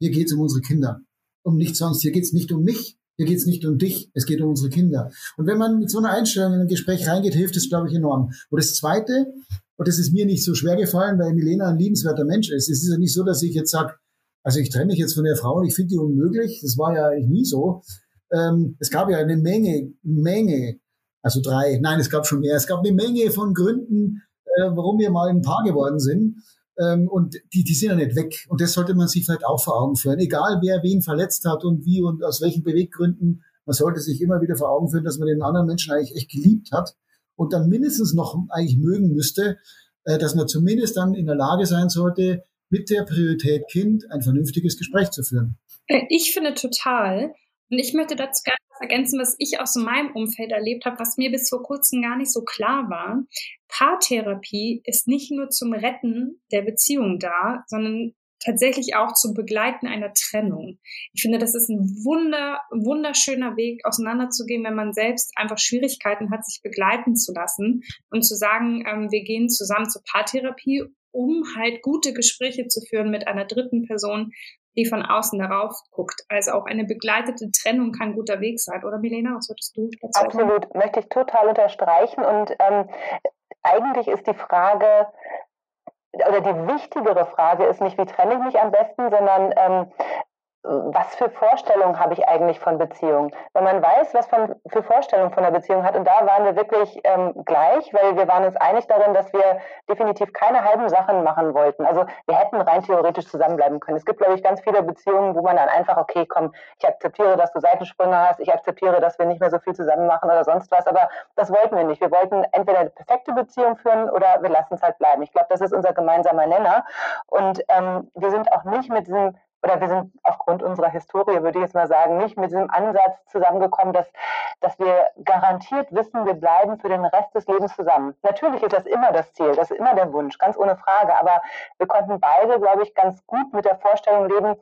hier geht es um unsere Kinder, um nichts sonst, hier geht es nicht um mich, hier geht es nicht um dich, es geht um unsere Kinder. Und wenn man mit so einer Einstellung in ein Gespräch reingeht, hilft es, glaube ich, enorm. Und das Zweite, und das ist mir nicht so schwer gefallen, weil Milena ein liebenswerter Mensch ist. Es ist ja nicht so, dass ich jetzt sage, also ich trenne mich jetzt von der Frau und ich finde die unmöglich. Das war ja eigentlich nie so. Ähm, es gab ja eine Menge, Menge, also drei, nein, es gab schon mehr. Es gab eine Menge von Gründen, äh, warum wir mal ein Paar geworden sind. Ähm, und die, die sind ja nicht weg. Und das sollte man sich vielleicht auch vor Augen führen. Egal wer wen verletzt hat und wie und aus welchen Beweggründen, man sollte sich immer wieder vor Augen führen, dass man den anderen Menschen eigentlich echt geliebt hat und dann mindestens noch eigentlich mögen müsste, äh, dass man zumindest dann in der Lage sein sollte, mit der Priorität Kind ein vernünftiges Gespräch zu führen. Äh, ich finde total. Und ich möchte dazu gerne ergänzen, was ich aus meinem Umfeld erlebt habe, was mir bis vor kurzem gar nicht so klar war. Paartherapie ist nicht nur zum Retten der Beziehung da, sondern tatsächlich auch zum Begleiten einer Trennung. Ich finde, das ist ein wunder, wunderschöner Weg, auseinanderzugehen, wenn man selbst einfach Schwierigkeiten hat, sich begleiten zu lassen und zu sagen, ähm, wir gehen zusammen zur Paartherapie, um halt gute Gespräche zu führen mit einer dritten Person, die von außen darauf guckt. Also auch eine begleitete Trennung kann guter Weg sein. Oder Milena, was würdest du dazu sagen? Absolut, möchte ich total unterstreichen. Und ähm, eigentlich ist die Frage, oder die wichtigere Frage ist nicht, wie trenne ich mich am besten, sondern ähm, was für Vorstellungen habe ich eigentlich von Beziehungen? Wenn man weiß, was man für Vorstellungen von der Beziehung hat, und da waren wir wirklich ähm, gleich, weil wir waren uns einig darin, dass wir definitiv keine halben Sachen machen wollten. Also wir hätten rein theoretisch zusammenbleiben können. Es gibt, glaube ich, ganz viele Beziehungen, wo man dann einfach, okay, komm, ich akzeptiere, dass du Seitensprünge hast, ich akzeptiere, dass wir nicht mehr so viel zusammen machen oder sonst was, aber das wollten wir nicht. Wir wollten entweder eine perfekte Beziehung führen oder wir lassen es halt bleiben. Ich glaube, das ist unser gemeinsamer Nenner. Und ähm, wir sind auch nicht mit diesem oder wir sind aufgrund unserer Historie, würde ich jetzt mal sagen, nicht mit diesem Ansatz zusammengekommen, dass, dass wir garantiert wissen, wir bleiben für den Rest des Lebens zusammen. Natürlich ist das immer das Ziel, das ist immer der Wunsch, ganz ohne Frage. Aber wir konnten beide, glaube ich, ganz gut mit der Vorstellung leben,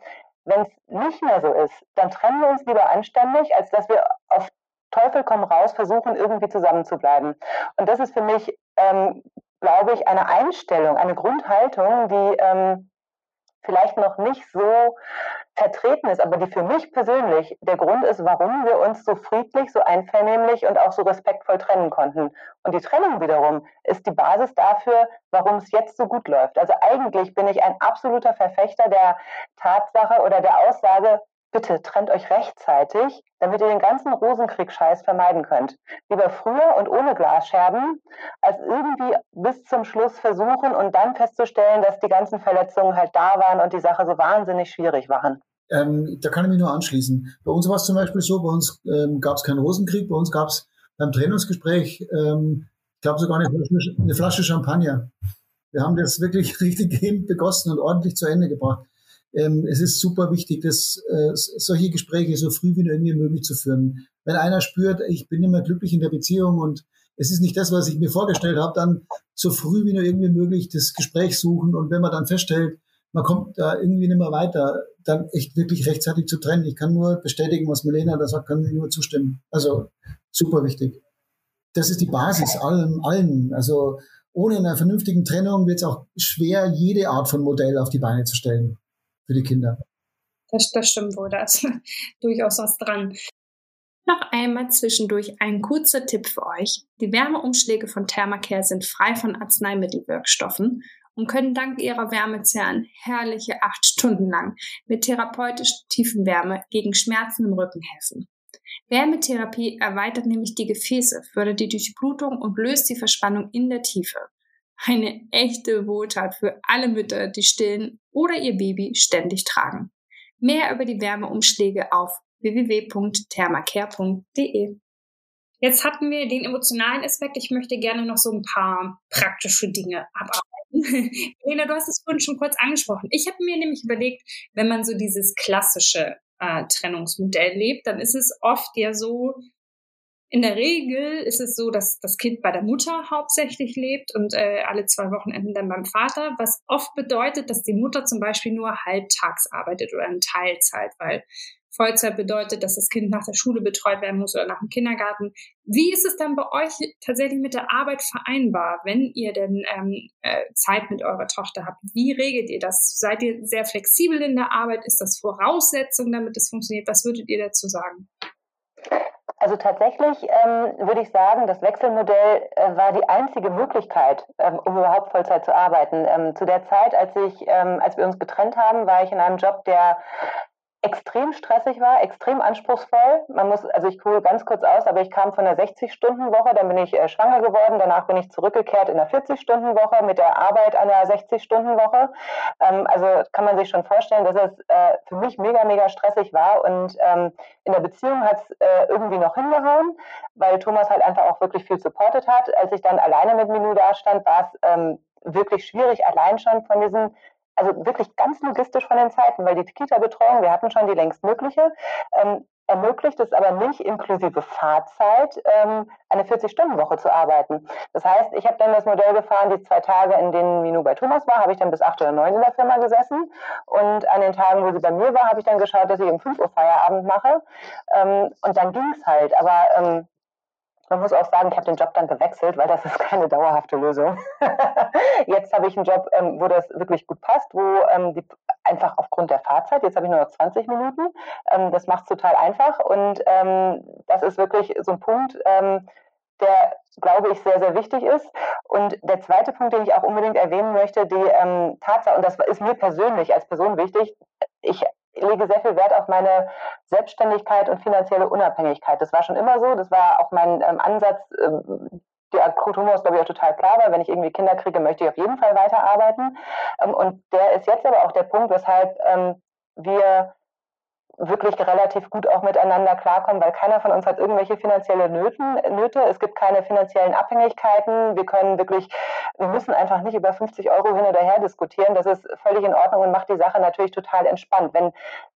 wenn es nicht mehr so ist, dann trennen wir uns lieber anständig, als dass wir auf Teufel komm raus versuchen, irgendwie zusammen zu bleiben. Und das ist für mich, ähm, glaube ich, eine Einstellung, eine Grundhaltung, die ähm, vielleicht noch nicht so vertreten ist, aber die für mich persönlich der Grund ist, warum wir uns so friedlich, so einvernehmlich und auch so respektvoll trennen konnten. Und die Trennung wiederum ist die Basis dafür, warum es jetzt so gut läuft. Also eigentlich bin ich ein absoluter Verfechter der Tatsache oder der Aussage, Bitte trennt euch rechtzeitig, damit ihr den ganzen Rosenkrieg-Scheiß vermeiden könnt. Lieber früher und ohne Glasscherben, als irgendwie bis zum Schluss versuchen und dann festzustellen, dass die ganzen Verletzungen halt da waren und die Sache so wahnsinnig schwierig waren. Ähm, da kann ich mich nur anschließen. Bei uns war es zum Beispiel so, bei uns ähm, gab es keinen Rosenkrieg, bei uns gab es beim Trennungsgespräch, ähm, ich glaube sogar eine Flasche, eine Flasche Champagner. Wir haben das wirklich richtig begossen und ordentlich zu Ende gebracht ähm, es ist super wichtig, dass äh, solche Gespräche so früh wie nur irgendwie möglich zu führen. Wenn einer spürt, ich bin immer glücklich in der Beziehung und es ist nicht das, was ich mir vorgestellt habe, dann so früh wie nur irgendwie möglich das Gespräch suchen und wenn man dann feststellt, man kommt da irgendwie nicht mehr weiter, dann echt wirklich rechtzeitig zu trennen. Ich kann nur bestätigen, was Milena da sagt, kann ich nur zustimmen. Also super wichtig. das ist die Basis allem, allen. Also ohne einer vernünftigen Trennung wird es auch schwer, jede Art von Modell auf die Beine zu stellen für die Kinder. Das, das stimmt wohl, da ist durchaus was dran. Noch einmal zwischendurch ein kurzer Tipp für euch. Die Wärmeumschläge von Thermacare sind frei von Arzneimittelwirkstoffen und können dank ihrer Wärmezerren herrliche acht Stunden lang mit therapeutisch tiefen Wärme gegen Schmerzen im Rücken helfen. Wärmetherapie erweitert nämlich die Gefäße, fördert die Durchblutung und löst die Verspannung in der Tiefe. Eine echte Wohltat für alle Mütter, die stillen oder ihr Baby ständig tragen. Mehr über die Wärmeumschläge auf www.thermacare.de. Jetzt hatten wir den emotionalen Aspekt. Ich möchte gerne noch so ein paar praktische Dinge abarbeiten. Lena, du hast es vorhin schon kurz angesprochen. Ich habe mir nämlich überlegt, wenn man so dieses klassische äh, Trennungsmodell lebt, dann ist es oft ja so, in der Regel ist es so, dass das Kind bei der Mutter hauptsächlich lebt und äh, alle zwei Wochenenden dann beim Vater, was oft bedeutet, dass die Mutter zum Beispiel nur halbtags arbeitet oder in Teilzeit, weil Vollzeit bedeutet, dass das Kind nach der Schule betreut werden muss oder nach dem Kindergarten. Wie ist es dann bei euch tatsächlich mit der Arbeit vereinbar, wenn ihr denn ähm, äh, Zeit mit eurer Tochter habt? Wie regelt ihr das? Seid ihr sehr flexibel in der Arbeit? Ist das Voraussetzung, damit es funktioniert? Was würdet ihr dazu sagen? Also tatsächlich ähm, würde ich sagen, das Wechselmodell äh, war die einzige Möglichkeit, ähm, um überhaupt Vollzeit zu arbeiten. Ähm, zu der Zeit, als ich, ähm, als wir uns getrennt haben, war ich in einem Job, der extrem stressig war, extrem anspruchsvoll. Man muss, also ich hole ganz kurz aus, aber ich kam von einer 60-Stunden-Woche, dann bin ich äh, schwanger geworden, danach bin ich zurückgekehrt in einer 40-Stunden-Woche mit der Arbeit an einer 60-Stunden-Woche. Ähm, also kann man sich schon vorstellen, dass es äh, für mich mega, mega stressig war und ähm, in der Beziehung hat es äh, irgendwie noch hingehauen, weil Thomas halt einfach auch wirklich viel supportet hat. Als ich dann alleine mit Minu da stand, war es ähm, wirklich schwierig, allein schon von diesen also wirklich ganz logistisch von den Zeiten, weil die Kita-Betreuung, wir hatten schon die längst mögliche, ähm, ermöglicht es aber nicht, inklusive Fahrzeit ähm, eine 40-Stunden-Woche zu arbeiten. Das heißt, ich habe dann das Modell gefahren, die zwei Tage, in denen Minu bei Thomas war, habe ich dann bis 8 oder 9 in der Firma gesessen. Und an den Tagen, wo sie bei mir war, habe ich dann geschaut, dass ich um 5 Uhr Feierabend mache. Ähm, und dann ging es halt. Aber ähm, man muss auch sagen, ich habe den Job dann gewechselt, weil das ist keine dauerhafte Lösung. jetzt habe ich einen Job, ähm, wo das wirklich gut passt, wo ähm, die, einfach aufgrund der Fahrzeit, jetzt habe ich nur noch 20 Minuten, ähm, das macht es total einfach und ähm, das ist wirklich so ein Punkt, ähm, der, glaube ich, sehr, sehr wichtig ist. Und der zweite Punkt, den ich auch unbedingt erwähnen möchte, die ähm, Tatsache, und das ist mir persönlich als Person wichtig, ich lege sehr viel Wert auf meine Selbstständigkeit und finanzielle Unabhängigkeit. Das war schon immer so. Das war auch mein ähm, Ansatz. Ähm, der Akrotomos ist, glaube ich, auch total klar, weil wenn ich irgendwie Kinder kriege, möchte ich auf jeden Fall weiterarbeiten. Ähm, und der ist jetzt aber auch der Punkt, weshalb ähm, wir wirklich relativ gut auch miteinander klarkommen, weil keiner von uns hat irgendwelche finanzielle Nöten, Nöte. Es gibt keine finanziellen Abhängigkeiten. Wir können wirklich, wir müssen einfach nicht über 50 Euro hin oder her diskutieren. Das ist völlig in Ordnung und macht die Sache natürlich total entspannt. Wenn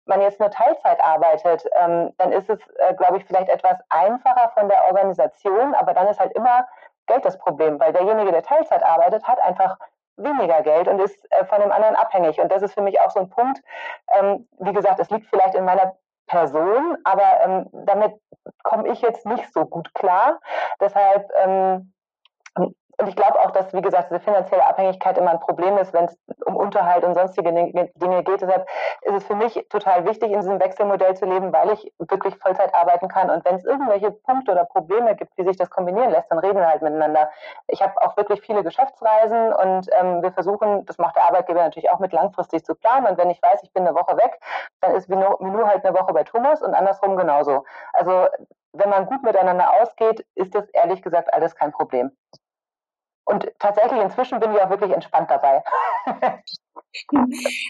man jetzt nur Teilzeit arbeitet, ähm, dann ist es, äh, glaube ich, vielleicht etwas einfacher von der Organisation, aber dann ist halt immer Geld das Problem, weil derjenige, der Teilzeit arbeitet, hat einfach weniger Geld und ist äh, von dem anderen abhängig. Und das ist für mich auch so ein Punkt. Ähm, wie gesagt, es liegt vielleicht in meiner Person, aber ähm, damit komme ich jetzt nicht so gut klar. Deshalb ähm, und ich glaube auch, dass, wie gesagt, diese finanzielle Abhängigkeit immer ein Problem ist, wenn es um Unterhalt und sonstige Dinge geht. Deshalb ist es für mich total wichtig, in diesem Wechselmodell zu leben, weil ich wirklich Vollzeit arbeiten kann. Und wenn es irgendwelche Punkte oder Probleme gibt, wie sich das kombinieren lässt, dann reden wir halt miteinander. Ich habe auch wirklich viele Geschäftsreisen und ähm, wir versuchen, das macht der Arbeitgeber natürlich auch mit langfristig zu planen. Und wenn ich weiß, ich bin eine Woche weg, dann ist Minu halt eine Woche bei Thomas und andersrum genauso. Also wenn man gut miteinander ausgeht, ist das ehrlich gesagt alles kein Problem. Und tatsächlich inzwischen bin ich auch wirklich entspannt dabei.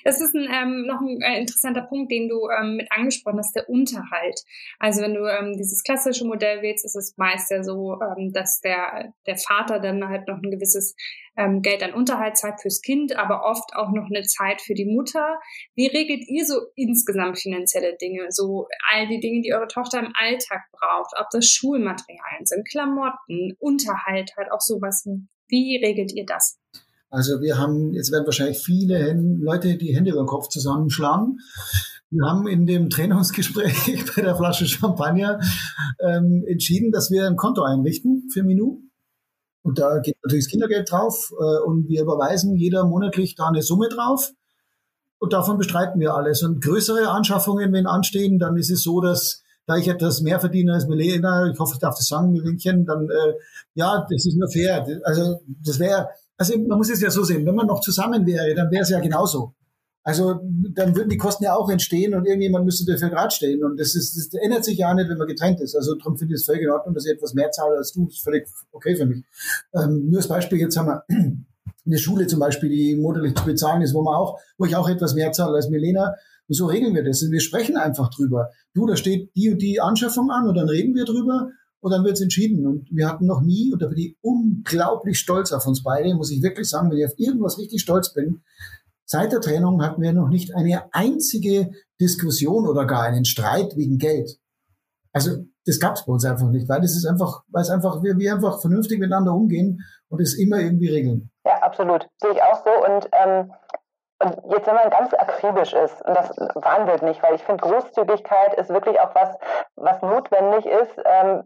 Das ist ein, ähm, noch ein äh, interessanter Punkt, den du ähm, mit angesprochen hast, der Unterhalt. Also wenn du ähm, dieses klassische Modell wählst, ist es meist ja so, ähm, dass der, der Vater dann halt noch ein gewisses ähm, Geld an Unterhalt zahlt fürs Kind, aber oft auch noch eine Zeit für die Mutter. Wie regelt ihr so insgesamt finanzielle Dinge? So all die Dinge, die eure Tochter im Alltag braucht, ob das Schulmaterialien sind, Klamotten, Unterhalt, halt auch sowas wie regelt ihr das? Also wir haben, jetzt werden wahrscheinlich viele Leute die Hände über den Kopf zusammenschlagen. Wir haben in dem Trennungsgespräch bei der Flasche Champagner ähm, entschieden, dass wir ein Konto einrichten für Minu. Und da geht natürlich das Kindergeld drauf äh, und wir überweisen jeder monatlich da eine Summe drauf. Und davon bestreiten wir alles. Und größere Anschaffungen, wenn anstehen, dann ist es so, dass da ich etwas mehr verdiene als Milena, ich hoffe, ich darf das sagen, Milenchen, dann äh, ja, das ist nur fair. Also das wäre, also man muss es ja so sehen, wenn man noch zusammen wäre, dann wäre es ja genauso. Also dann würden die Kosten ja auch entstehen und irgendjemand müsste dafür gerade stehen. Und das, ist, das ändert sich ja nicht, wenn man getrennt ist. Also darum finde ich es völlig in Ordnung, dass ich etwas mehr zahle als du. Das ist völlig okay für mich. Ähm, nur als Beispiel, jetzt haben wir eine Schule zum Beispiel, die monatlich zu bezahlen ist, wo man auch, wo ich auch etwas mehr zahle als Milena. Und so regeln wir das. Wir sprechen einfach drüber. Du, da steht die und die Anschaffung an und dann reden wir drüber und dann wird es entschieden. Und wir hatten noch nie, und da bin ich unglaublich stolz auf uns beide, muss ich wirklich sagen, wenn ich auf irgendwas richtig stolz bin, Seit der Trennung hatten wir noch nicht eine einzige Diskussion oder gar einen Streit wegen Geld. Also das gab es bei uns einfach nicht, weil es ist einfach, weil es einfach, wir, wir einfach vernünftig miteinander umgehen und es immer irgendwie regeln. Ja, absolut. Sehe ich auch so. Und, ähm, und jetzt, wenn man ganz akribisch ist, und das wandelt nicht, weil ich finde, Großzügigkeit ist wirklich auch was, was notwendig ist. Ähm,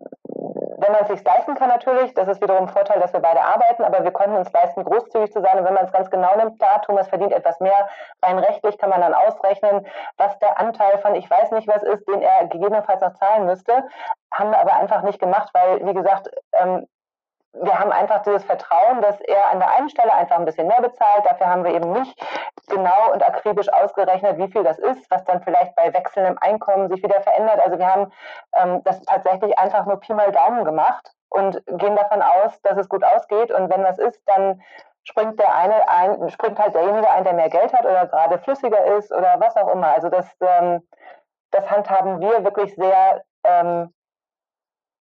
wenn man es sich leisten kann natürlich, das ist wiederum ein Vorteil, dass wir beide arbeiten, aber wir konnten uns leisten, großzügig zu sein. Und wenn man es ganz genau nimmt, klar, Thomas verdient etwas mehr. Rein rechtlich kann man dann ausrechnen, was der Anteil von ich weiß nicht was ist, den er gegebenenfalls noch zahlen müsste. Haben wir aber einfach nicht gemacht, weil, wie gesagt, ähm, wir haben einfach dieses Vertrauen, dass er an der einen Stelle einfach ein bisschen mehr bezahlt. Dafür haben wir eben nicht genau und akribisch ausgerechnet, wie viel das ist, was dann vielleicht bei wechselndem Einkommen sich wieder verändert. Also wir haben ähm, das tatsächlich einfach nur Pi mal Daumen gemacht und gehen davon aus, dass es gut ausgeht. Und wenn was ist, dann springt der eine ein, springt halt derjenige ein, der mehr Geld hat oder gerade flüssiger ist oder was auch immer. Also das, ähm, das handhaben wir wirklich sehr ähm,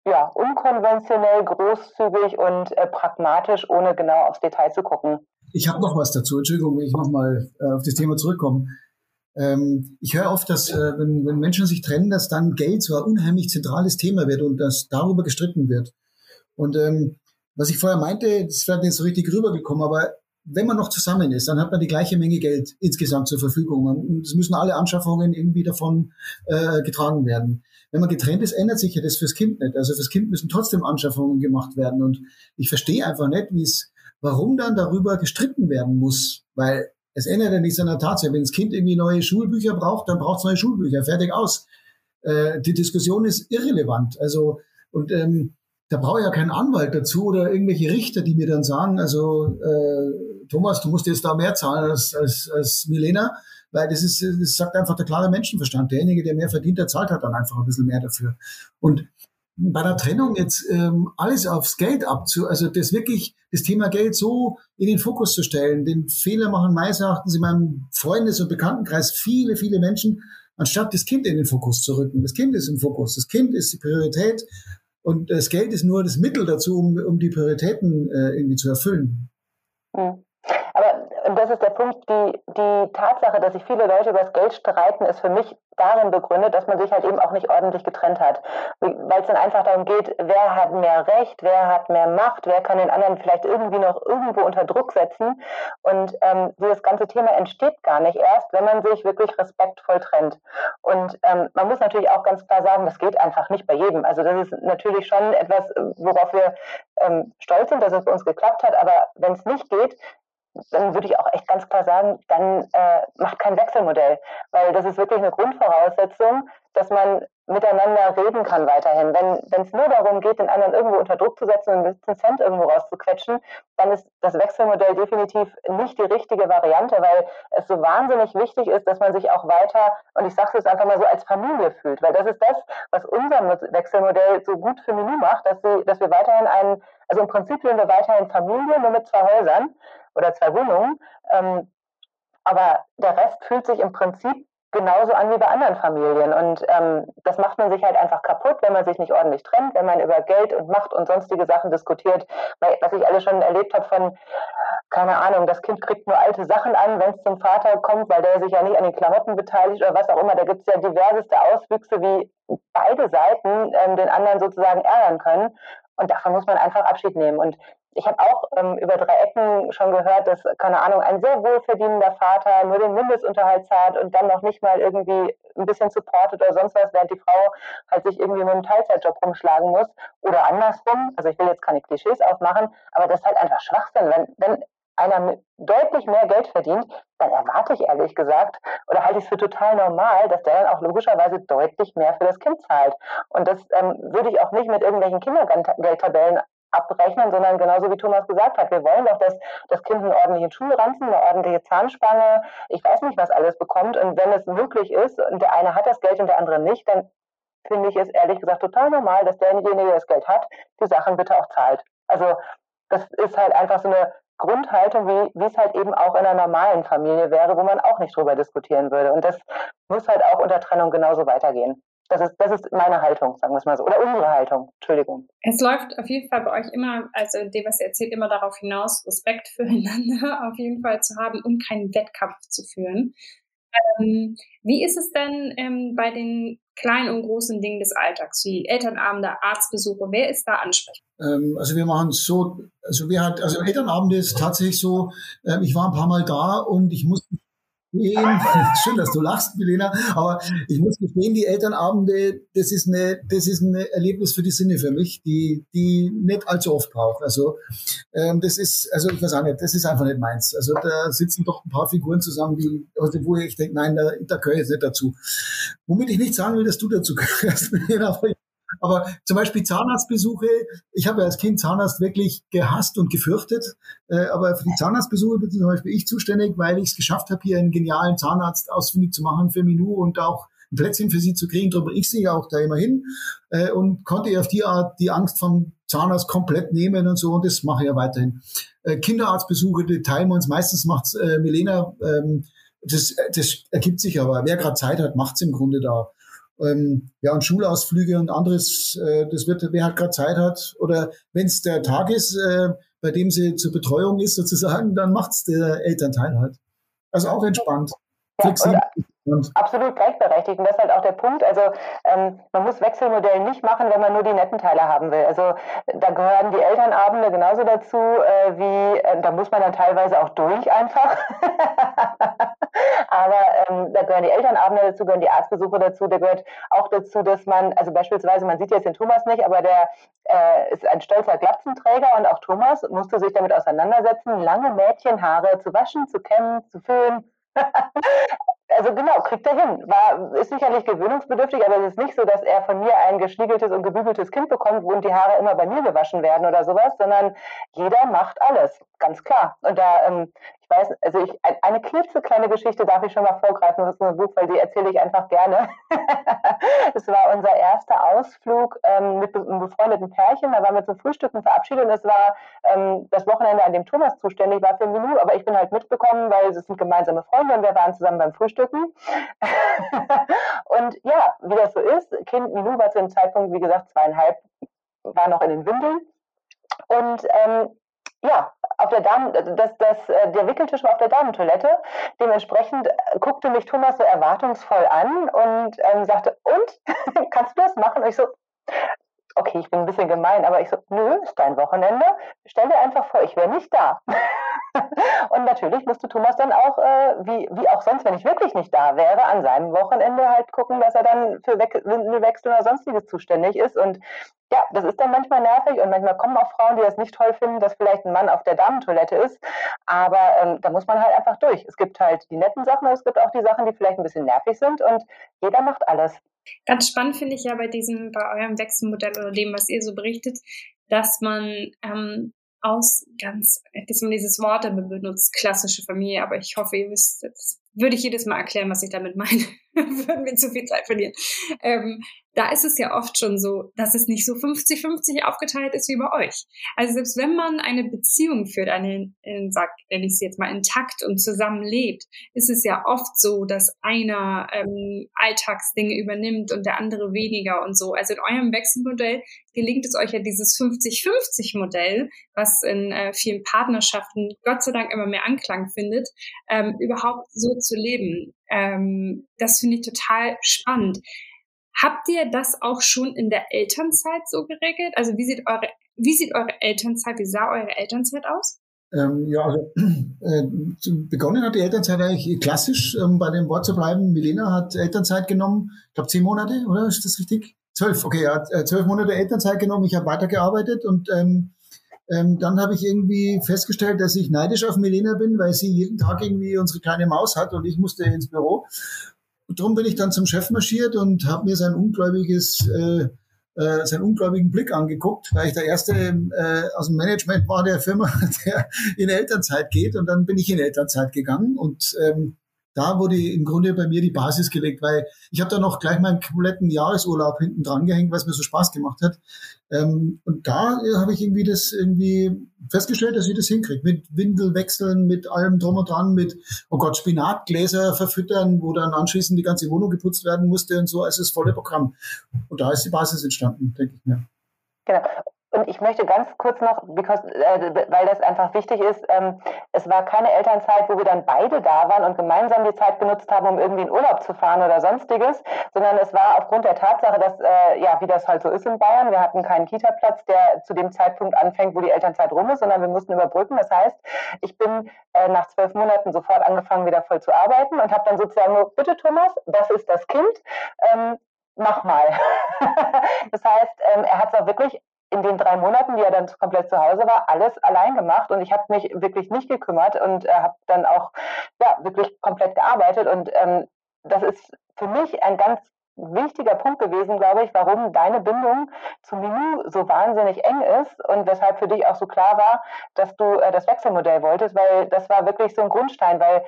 ja, unkonventionell, großzügig und äh, pragmatisch, ohne genau aufs Detail zu gucken. Ich habe noch was dazu. Entschuldigung, wenn ich nochmal äh, auf das Thema zurückkomme. Ähm, ich höre oft, dass äh, wenn, wenn Menschen sich trennen, dass dann Geld so ein unheimlich zentrales Thema wird und dass darüber gestritten wird. Und ähm, was ich vorher meinte, das wäre nicht so richtig rübergekommen, aber wenn man noch zusammen ist, dann hat man die gleiche Menge Geld insgesamt zur Verfügung. Und es müssen alle Anschaffungen irgendwie davon äh, getragen werden. Wenn man getrennt ist, ändert sich ja das fürs Kind nicht. Also fürs Kind müssen trotzdem Anschaffungen gemacht werden. Und ich verstehe einfach nicht, wie es, warum dann darüber gestritten werden muss. Weil es ändert ja nichts an der Tatsache. Wenn das Kind irgendwie neue Schulbücher braucht, dann braucht es neue Schulbücher. Fertig aus. Äh, die Diskussion ist irrelevant. Also, und ähm, da brauche ich ja keinen Anwalt dazu oder irgendwelche Richter, die mir dann sagen, also äh, Thomas, du musst jetzt da mehr zahlen als, als, als Milena, weil das ist, das sagt einfach der klare Menschenverstand. Derjenige, der mehr verdient, der zahlt halt dann einfach ein bisschen mehr dafür. Und bei der Trennung jetzt ähm, alles aufs Geld abzu, also das wirklich, das Thema Geld so in den Fokus zu stellen, den Fehler machen meines Erachtens in meinem Freundes- und Bekanntenkreis viele, viele Menschen, anstatt das Kind in den Fokus zu rücken. Das Kind ist im Fokus, das Kind ist die Priorität und das Geld ist nur das Mittel dazu, um, um die Prioritäten äh, irgendwie zu erfüllen. Mhm. Aber das ist der Punkt, die, die Tatsache, dass sich viele Leute über das Geld streiten, ist für mich darin begründet, dass man sich halt eben auch nicht ordentlich getrennt hat. Weil es dann einfach darum geht, wer hat mehr Recht, wer hat mehr Macht, wer kann den anderen vielleicht irgendwie noch irgendwo unter Druck setzen. Und ähm, dieses ganze Thema entsteht gar nicht erst, wenn man sich wirklich respektvoll trennt. Und ähm, man muss natürlich auch ganz klar sagen, das geht einfach nicht bei jedem. Also das ist natürlich schon etwas, worauf wir ähm, stolz sind, dass es bei uns geklappt hat. Aber wenn es nicht geht, dann würde ich auch echt ganz klar sagen, dann äh, macht kein Wechselmodell, weil das ist wirklich eine Grundvoraussetzung, dass man miteinander reden kann weiterhin. Wenn es nur darum geht, den anderen irgendwo unter Druck zu setzen und einen Cent irgendwo rauszuquetschen, dann ist das Wechselmodell definitiv nicht die richtige Variante, weil es so wahnsinnig wichtig ist, dass man sich auch weiter, und ich sage es jetzt einfach mal so, als Familie fühlt, weil das ist das, was unser Wechselmodell so gut für Menü macht, dass, sie, dass wir weiterhin einen, also im Prinzip sind wir weiterhin Familie, nur mit zwei Häusern, oder zwei Wohnungen. Ähm, aber der Rest fühlt sich im Prinzip genauso an wie bei anderen Familien. Und ähm, das macht man sich halt einfach kaputt, wenn man sich nicht ordentlich trennt, wenn man über Geld und Macht und sonstige Sachen diskutiert. Was ich alles schon erlebt habe von, keine Ahnung, das Kind kriegt nur alte Sachen an, wenn es zum Vater kommt, weil der sich ja nicht an den Klamotten beteiligt oder was auch immer. Da gibt es ja diverseste Auswüchse, wie beide Seiten ähm, den anderen sozusagen ärgern können. Und davon muss man einfach Abschied nehmen. Und ich habe auch ähm, über drei Ecken schon gehört, dass, keine Ahnung, ein sehr wohlverdienender Vater nur den Mindestunterhalt zahlt und dann noch nicht mal irgendwie ein bisschen supportet oder sonst was, während die Frau halt sich irgendwie mit einem Teilzeitjob rumschlagen muss. Oder andersrum, also ich will jetzt keine Klischees aufmachen, aber das ist halt einfach Schwachsinn. Wenn, wenn einer deutlich mehr Geld verdient, dann erwarte ich ehrlich gesagt oder halte ich es für total normal, dass der dann auch logischerweise deutlich mehr für das Kind zahlt. Und das ähm, würde ich auch nicht mit irgendwelchen Kindergeldtabellen abrechnen, sondern genauso wie Thomas gesagt hat, wir wollen doch, dass das Kind einen ordentlichen Schulranzen, eine ordentliche Zahnspange, ich weiß nicht, was alles bekommt. Und wenn es möglich ist und der eine hat das Geld und der andere nicht, dann finde ich es ehrlich gesagt total normal, dass derjenige, der das Geld hat, die Sachen bitte auch zahlt. Also das ist halt einfach so eine Grundhaltung, wie, es halt eben auch in einer normalen Familie wäre, wo man auch nicht drüber diskutieren würde. Und das muss halt auch unter Trennung genauso weitergehen. Das ist, das ist meine Haltung, sagen wir es mal so. Oder unsere Haltung, Entschuldigung. Es läuft auf jeden Fall bei euch immer, also dem, was ihr erzählt, immer darauf hinaus, Respekt füreinander auf jeden Fall zu haben und keinen Wettkampf zu führen. Ähm, wie ist es denn ähm, bei den kleinen und großen Dingen des Alltags, wie Elternabende, Arztbesuche? Wer ist da ansprechend? Ähm, also wir machen es so, also wir hat, also Elternabende ist tatsächlich so, ähm, ich war ein paar Mal da und ich musste schön, dass du lachst, Milena, aber ich muss gestehen, die Elternabende, das ist eine, das ist ein Erlebnis für die Sinne für mich, die, die nicht allzu oft braucht. Also, ähm, das ist, also ich weiß auch nicht, das ist einfach nicht meins. Also da sitzen doch ein paar Figuren zusammen, die, also wo ich denke, nein, da, da gehöre ich jetzt nicht dazu. Womit ich nicht sagen will, dass du dazu gehörst, Milena, aber ich aber zum Beispiel Zahnarztbesuche, ich habe ja als Kind Zahnarzt wirklich gehasst und gefürchtet, äh, aber für die Zahnarztbesuche bin zum Beispiel ich zuständig, weil ich es geschafft habe, hier einen genialen Zahnarzt ausfindig zu machen für Minu und auch ein Plätzchen für sie zu kriegen. Darum ich sie ja auch da immer hin äh, und konnte ihr auf die Art die Angst vom Zahnarzt komplett nehmen und so und das mache ich ja weiterhin. Äh, Kinderarztbesuche, die teilen wir uns. Meistens macht äh, Milena, ähm, das, das ergibt sich aber. Wer gerade Zeit hat, macht's im Grunde da ähm, ja, und Schulausflüge und anderes, äh, das wird, wer halt gerade Zeit hat. Oder wenn es der Tag ist, äh, bei dem sie zur Betreuung ist sozusagen, dann macht's der Elternteil halt. Also auch entspannt. Ja, flexibel. Absolut gleichberechtigt. Und das ist halt auch der Punkt. Also ähm, man muss Wechselmodell nicht machen, wenn man nur die netten Teile haben will. Also da gehören die Elternabende genauso dazu, äh, wie äh, da muss man dann teilweise auch durch einfach. Aber ähm, da gehören die Elternabende dazu, gehören die Arztbesuche dazu. Da gehört auch dazu, dass man, also beispielsweise, man sieht jetzt den Thomas nicht, aber der äh, ist ein stolzer Glatzenträger und auch Thomas musste sich damit auseinandersetzen, lange Mädchenhaare zu waschen, zu kämmen, zu föhnen. Also genau, kriegt er hin. War, ist sicherlich gewöhnungsbedürftig, aber es ist nicht so, dass er von mir ein geschniegeltes und gebügeltes Kind bekommt und die Haare immer bei mir gewaschen werden oder sowas, sondern jeder macht alles, ganz klar. Und da ähm, weiß, also ich, eine klitzekleine Geschichte darf ich schon mal vorgreifen, das ist ein Buch, weil die erzähle ich einfach gerne. Es war unser erster Ausflug ähm, mit einem befreundeten Pärchen, da waren wir zum Frühstücken verabschiedet und es war ähm, das Wochenende, an dem Thomas zuständig war für Menü, aber ich bin halt mitbekommen, weil es sind gemeinsame Freunde und wir waren zusammen beim Frühstücken. und ja, wie das so ist, Kind Menü war zu dem Zeitpunkt, wie gesagt, zweieinhalb, war noch in den Windeln. Und ähm, ja, auf der Damen, das, das, äh, der Wickeltisch war auf der Damentoilette. Dementsprechend äh, guckte mich Thomas so erwartungsvoll an und ähm, sagte, und, kannst du das machen? Und ich so, okay, ich bin ein bisschen gemein, aber ich so, nö, ist dein Wochenende. Stell dir einfach vor, ich wäre nicht da. und natürlich musste Thomas dann auch, äh, wie, wie auch sonst, wenn ich wirklich nicht da wäre, an seinem Wochenende halt gucken, dass er dann für Windelwechsel oder sonstiges zuständig ist. Und ja, das ist dann manchmal nervig und manchmal kommen auch Frauen, die das nicht toll finden, dass vielleicht ein Mann auf der Damentoilette ist. Aber ähm, da muss man halt einfach durch. Es gibt halt die netten Sachen, aber es gibt auch die Sachen, die vielleicht ein bisschen nervig sind und jeder macht alles. Ganz spannend finde ich ja bei diesem, bei eurem Wechselmodell oder dem, was ihr so berichtet, dass man ähm, aus ganz, dass man dieses Wort benutzt, klassische Familie, aber ich hoffe, ihr wisst, das würde ich jedes Mal erklären, was ich damit meine. Würden wir zu viel Zeit verlieren. Ähm, da ist es ja oft schon so, dass es nicht so 50-50 aufgeteilt ist wie bei euch. Also selbst wenn man eine Beziehung führt, eine, sag, nenne ich sie jetzt mal intakt und zusammenlebt, ist es ja oft so, dass einer ähm, Alltagsdinge übernimmt und der andere weniger und so. Also in eurem Wechselmodell gelingt es euch ja dieses 50-50-Modell, was in äh, vielen Partnerschaften Gott sei Dank immer mehr Anklang findet, ähm, überhaupt so zu leben. Ähm, das finde ich total spannend. Habt ihr das auch schon in der Elternzeit so geregelt? Also wie sieht eure wie sieht eure Elternzeit, wie sah eure Elternzeit aus? Ähm, ja, also äh, begonnen hat die Elternzeit eigentlich klassisch, ähm, bei dem Wort zu bleiben. Milena hat Elternzeit genommen, ich glaube zehn Monate, oder? Ist das richtig? Zwölf, okay, er hat äh, zwölf Monate Elternzeit genommen, ich habe weitergearbeitet und ähm, ähm, dann habe ich irgendwie festgestellt, dass ich neidisch auf Milena bin, weil sie jeden Tag irgendwie unsere kleine Maus hat und ich musste ins Büro. Und darum bin ich dann zum Chef marschiert und habe mir sein ungläubiges äh, äh, seinen ungläubigen Blick angeguckt, weil ich der Erste äh, aus dem Management war der Firma, der in Elternzeit geht. Und dann bin ich in Elternzeit gegangen und ähm, da wurde im Grunde bei mir die Basis gelegt, weil ich habe da noch gleich meinen kompletten Jahresurlaub hinten dran gehängt, weil es mir so Spaß gemacht hat. Ähm, und da äh, habe ich irgendwie das irgendwie festgestellt, dass ich das hinkriege. Mit Windelwechseln, mit allem drum und dran, mit, oh Gott, Spinatgläser verfüttern, wo dann anschließend die ganze Wohnung geputzt werden musste und so. Also das volle Programm. Und da ist die Basis entstanden, denke ich mir. Genau. Und ich möchte ganz kurz noch, because, äh, weil das einfach wichtig ist, ähm, es war keine Elternzeit, wo wir dann beide da waren und gemeinsam die Zeit genutzt haben, um irgendwie in Urlaub zu fahren oder sonstiges, sondern es war aufgrund der Tatsache, dass, äh, ja, wie das halt so ist in Bayern, wir hatten keinen Kita-Platz, der zu dem Zeitpunkt anfängt, wo die Elternzeit rum ist, sondern wir mussten überbrücken. Das heißt, ich bin äh, nach zwölf Monaten sofort angefangen, wieder voll zu arbeiten und habe dann sozusagen nur, bitte Thomas, das ist das Kind, ähm, mach mal. das heißt, ähm, er hat es auch wirklich in den drei Monaten, die er dann komplett zu Hause war, alles allein gemacht und ich habe mich wirklich nicht gekümmert und äh, habe dann auch ja wirklich komplett gearbeitet und ähm, das ist für mich ein ganz wichtiger Punkt gewesen, glaube ich, warum deine Bindung zu Minu so wahnsinnig eng ist und weshalb für dich auch so klar war, dass du äh, das Wechselmodell wolltest, weil das war wirklich so ein Grundstein, weil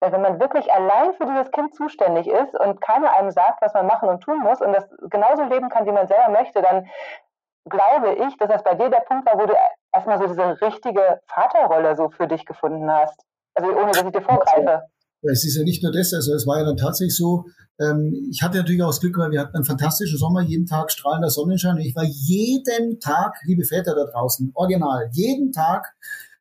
wenn man wirklich allein für dieses Kind zuständig ist und keiner einem sagt, was man machen und tun muss und das genauso leben kann, wie man selber möchte, dann glaube ich, dass das bei dir der Punkt war, wo du erstmal so diese richtige Vaterrolle so für dich gefunden hast. Also ohne, dass ich dir vorgreife. Es ist ja nicht nur das, also es war ja dann tatsächlich so, ähm, ich hatte natürlich auch das Glück, weil wir hatten einen fantastischen Sommer, jeden Tag strahlender Sonnenschein. Ich war jeden Tag, liebe Väter da draußen, original, jeden Tag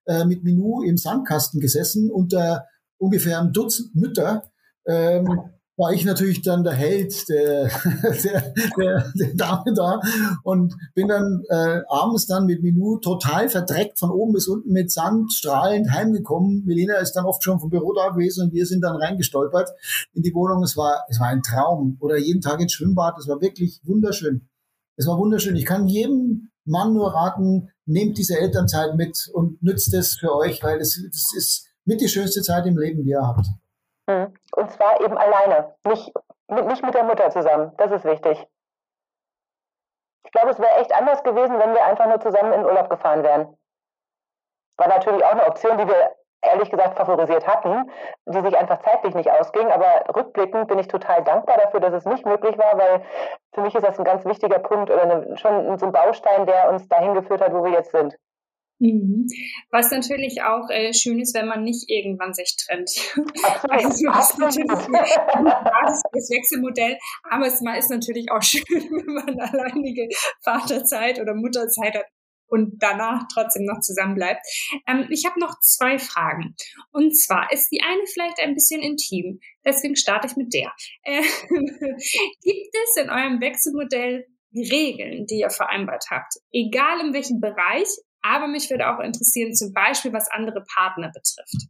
äh, mit Minu im Sandkasten gesessen unter ungefähr einem Dutzend Mütter. Ähm, war ich natürlich dann der Held der, der, der, der Dame da und bin dann äh, abends dann mit Minu total verdreckt von oben bis unten mit Sand strahlend heimgekommen. Melina ist dann oft schon vom Büro da gewesen und wir sind dann reingestolpert in die Wohnung. Es war, es war ein Traum. Oder jeden Tag ins Schwimmbad. Es war wirklich wunderschön. Es war wunderschön. Ich kann jedem Mann nur raten, nehmt diese Elternzeit mit und nützt es für euch, weil es, es ist mit die schönste Zeit im Leben, die ihr habt. Mhm. Und zwar eben alleine, nicht mit, nicht mit der Mutter zusammen. Das ist wichtig. Ich glaube, es wäre echt anders gewesen, wenn wir einfach nur zusammen in Urlaub gefahren wären. War natürlich auch eine Option, die wir ehrlich gesagt favorisiert hatten, die sich einfach zeitlich nicht ausging. Aber rückblickend bin ich total dankbar dafür, dass es nicht möglich war, weil für mich ist das ein ganz wichtiger Punkt oder eine, schon so ein Baustein, der uns dahin geführt hat, wo wir jetzt sind. Mhm. Was natürlich auch äh, schön ist, wenn man nicht irgendwann sich trennt. Also das ist natürlich das Wechselmodell, aber es ist natürlich auch schön, wenn man alleinige Vaterzeit oder Mutterzeit hat und danach trotzdem noch zusammen bleibt. Ähm, ich habe noch zwei Fragen. Und zwar ist die eine vielleicht ein bisschen intim, deswegen starte ich mit der. Äh, gibt es in eurem Wechselmodell Regeln, die ihr vereinbart habt, egal in welchem Bereich, aber mich würde auch interessieren, zum Beispiel, was andere Partner betrifft.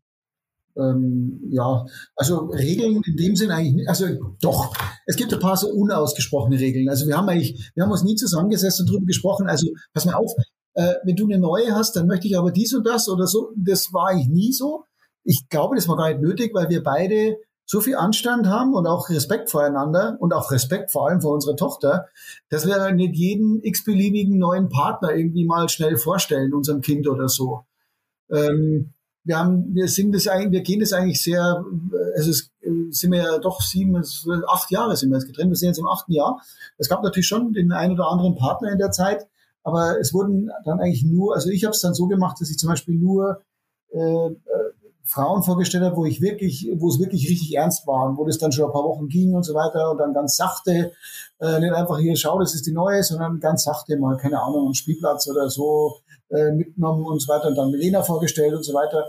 Ähm, ja, also Regeln in dem Sinn eigentlich, nicht. also doch, es gibt ein paar so unausgesprochene Regeln. Also wir haben eigentlich, wir haben uns nie zusammengesessen und drüber gesprochen. Also pass mal auf, äh, wenn du eine neue hast, dann möchte ich aber dies und das oder so. Das war eigentlich nie so. Ich glaube, das war gar nicht nötig, weil wir beide so viel Anstand haben und auch Respekt voreinander und auch Respekt vor allem vor unserer Tochter, dass wir nicht jeden x-beliebigen neuen Partner irgendwie mal schnell vorstellen, unserem Kind oder so. Ähm, wir haben, wir sind das eigentlich, wir gehen das eigentlich sehr, es sind wir ja doch sieben, acht Jahre sind wir jetzt getrennt, wir sind jetzt im achten Jahr. Es gab natürlich schon den einen oder anderen Partner in der Zeit, aber es wurden dann eigentlich nur, also ich habe es dann so gemacht, dass ich zum Beispiel nur äh, Frauen vorgestellt habe, wo ich wirklich, wo es wirklich richtig ernst war und wo das dann schon ein paar Wochen ging und so weiter und dann ganz sachte, äh, nicht einfach hier, schau, das ist die neue, sondern ganz sachte mal, keine Ahnung, am Spielplatz oder so äh, mitgenommen und so weiter und dann Milena vorgestellt und so weiter.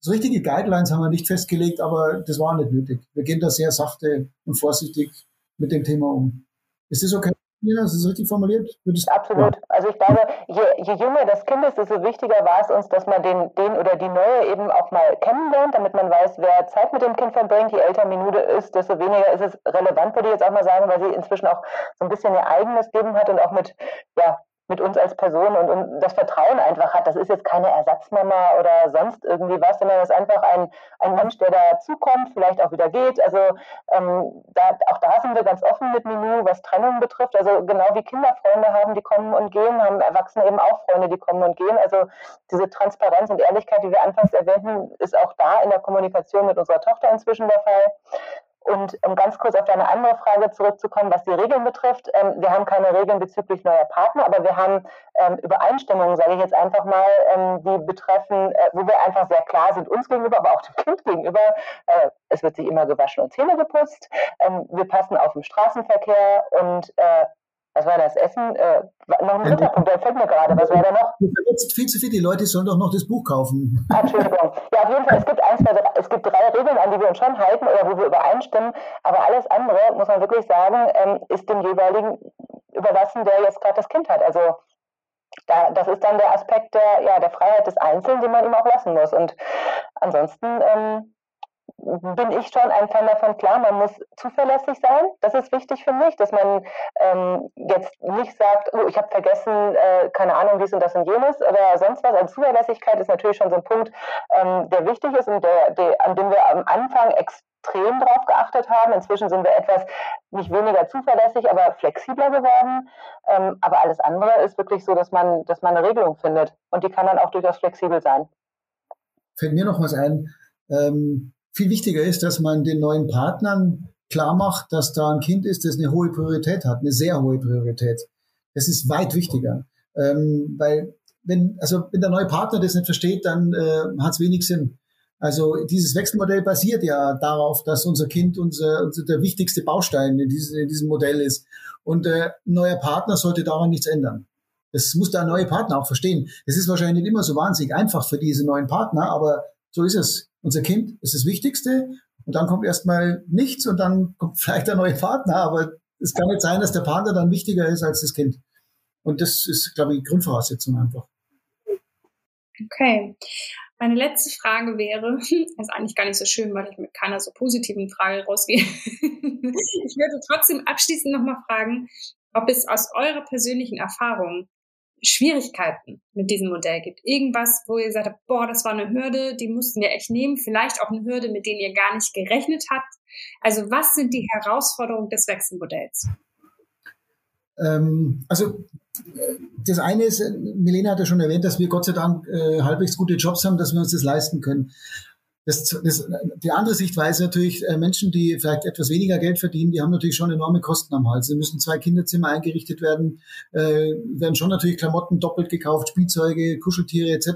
So richtige Guidelines haben wir nicht festgelegt, aber das war nicht nötig. Wir gehen da sehr sachte und vorsichtig mit dem Thema um. Ist das okay? Ja, das ist richtig formuliert. Würdest, Absolut. Ja. Also ich glaube, je, je jünger das Kind ist, desto wichtiger war es uns, dass man den, den oder die Neue eben auch mal kennenlernt, damit man weiß, wer Zeit mit dem Kind verbringt. Je älter Minute ist, desto weniger ist es relevant, würde ich jetzt auch mal sagen, weil sie inzwischen auch so ein bisschen ihr eigenes Leben hat und auch mit, ja, mit uns als Person und, und das Vertrauen einfach hat. Das ist jetzt keine Ersatzmama oder sonst irgendwie was, sondern das ist einfach ein, ein Mensch, der dazukommt, vielleicht auch wieder geht. Also ähm, da, auch da sind wir ganz offen mit Minu, was Trennung betrifft. Also genau wie Kinder Freunde haben, die kommen und gehen, haben Erwachsene eben auch Freunde, die kommen und gehen. Also diese Transparenz und Ehrlichkeit, die wir anfangs erwähnten, ist auch da in der Kommunikation mit unserer Tochter inzwischen der Fall. Und um ganz kurz auf deine andere Frage zurückzukommen, was die Regeln betrifft, ähm, wir haben keine Regeln bezüglich neuer Partner, aber wir haben ähm, Übereinstimmungen, sage ich jetzt einfach mal, ähm, die betreffen, äh, wo wir einfach sehr klar sind, uns gegenüber, aber auch dem Kind gegenüber. Äh, es wird sich immer gewaschen und Zähne geputzt. Ähm, wir passen auf den Straßenverkehr und äh, was war das? Essen? Äh, noch ein dritter Punkt, der fällt mir gerade. Was war da noch? Du verletzt viel zu viel. Die Leute sollen doch noch das Buch kaufen. Ah, Entschuldigung. Ja, auf jeden Fall. Es gibt, zwei, drei, es gibt drei Regeln, an die wir uns schon halten oder wo wir übereinstimmen. Aber alles andere, muss man wirklich sagen, ähm, ist dem jeweiligen überlassen, der jetzt gerade das Kind hat. Also da, das ist dann der Aspekt der, ja, der Freiheit des Einzelnen, den man ihm auch lassen muss. Und ansonsten ähm, bin ich schon ein Fan davon, klar, man muss zuverlässig sein. Das ist wichtig für mich, dass man ähm, jetzt nicht sagt, oh, ich habe vergessen, äh, keine Ahnung, dies und das und jenes oder sonst was. Also Zuverlässigkeit ist natürlich schon so ein Punkt, ähm, der wichtig ist und der, der, an dem wir am Anfang extrem drauf geachtet haben. Inzwischen sind wir etwas nicht weniger zuverlässig, aber flexibler geworden. Ähm, aber alles andere ist wirklich so, dass man, dass man eine Regelung findet. Und die kann dann auch durchaus flexibel sein. Fällt mir noch was ein. Ähm, viel wichtiger ist, dass man den neuen Partnern klar macht, dass da ein Kind ist, das eine hohe Priorität hat, eine sehr hohe Priorität. Das ist weit wichtiger, ähm, weil wenn also wenn der neue Partner das nicht versteht, dann äh, hat es wenig Sinn. Also dieses Wechselmodell basiert ja darauf, dass unser Kind unser, unser der wichtigste Baustein in, diese, in diesem Modell ist. Und äh, ein neuer Partner sollte daran nichts ändern. Das muss der neue Partner auch verstehen. Es ist wahrscheinlich nicht immer so wahnsinnig einfach für diese neuen Partner, aber so ist es. Unser Kind ist das Wichtigste und dann kommt erstmal nichts und dann kommt vielleicht der neue Partner, aber es kann nicht sein, dass der Partner dann wichtiger ist als das Kind. Und das ist, glaube ich, die Grundvoraussetzung einfach. Okay. Meine letzte Frage wäre, ist eigentlich gar nicht so schön, weil ich mit keiner so positiven Frage rausgehe. ich würde trotzdem abschließend nochmal fragen, ob es aus eurer persönlichen Erfahrung Schwierigkeiten mit diesem Modell gibt. Irgendwas, wo ihr gesagt habt, boah, das war eine Hürde, die mussten wir echt nehmen. Vielleicht auch eine Hürde, mit denen ihr gar nicht gerechnet habt. Also was sind die Herausforderungen des Wechselmodells? Ähm, also das eine ist, Milena hat ja schon erwähnt, dass wir Gott sei Dank äh, halbwegs gute Jobs haben, dass wir uns das leisten können. Das, das, die andere Sichtweise natürlich, äh, Menschen, die vielleicht etwas weniger Geld verdienen, die haben natürlich schon enorme Kosten am Hals. Sie müssen zwei Kinderzimmer eingerichtet werden, äh, werden schon natürlich Klamotten doppelt gekauft, Spielzeuge, Kuscheltiere etc.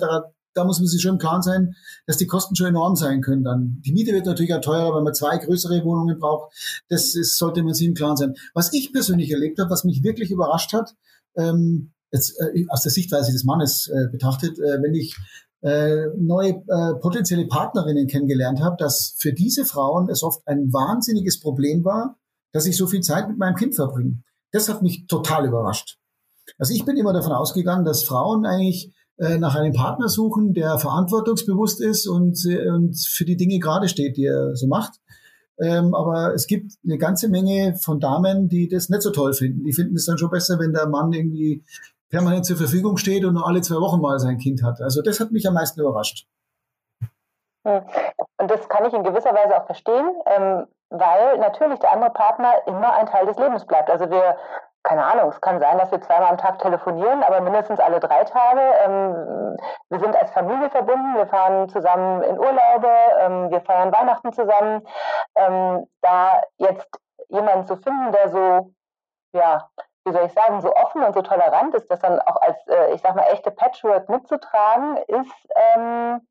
Da muss man sich schon im Klaren sein, dass die Kosten schon enorm sein können dann. Die Miete wird natürlich auch teurer, wenn man zwei größere Wohnungen braucht. Das ist, sollte man sich im Klaren sein. Was ich persönlich erlebt habe, was mich wirklich überrascht hat, ähm, jetzt äh, aus der Sichtweise des Mannes äh, betrachtet, äh, wenn ich äh, neue äh, potenzielle Partnerinnen kennengelernt habe, dass für diese Frauen es oft ein wahnsinniges Problem war, dass ich so viel Zeit mit meinem Kind verbringe. Das hat mich total überrascht. Also ich bin immer davon ausgegangen, dass Frauen eigentlich äh, nach einem Partner suchen, der verantwortungsbewusst ist und, äh, und für die Dinge gerade steht, die er so macht. Ähm, aber es gibt eine ganze Menge von Damen, die das nicht so toll finden. Die finden es dann schon besser, wenn der Mann irgendwie permanent zur Verfügung steht und nur alle zwei Wochen mal sein Kind hat. Also das hat mich am meisten überrascht. Hm. Und das kann ich in gewisser Weise auch verstehen, ähm, weil natürlich der andere Partner immer ein Teil des Lebens bleibt. Also wir, keine Ahnung, es kann sein, dass wir zweimal am Tag telefonieren, aber mindestens alle drei Tage. Ähm, wir sind als Familie verbunden, wir fahren zusammen in Urlaube, ähm, wir feiern Weihnachten zusammen. da jetzt jemanden zu finden, der so, ja, wie soll ich sagen, so offen und so tolerant ist, das dann auch als, äh, ich sag mal, echte Patchwork mitzutragen, ist ähm,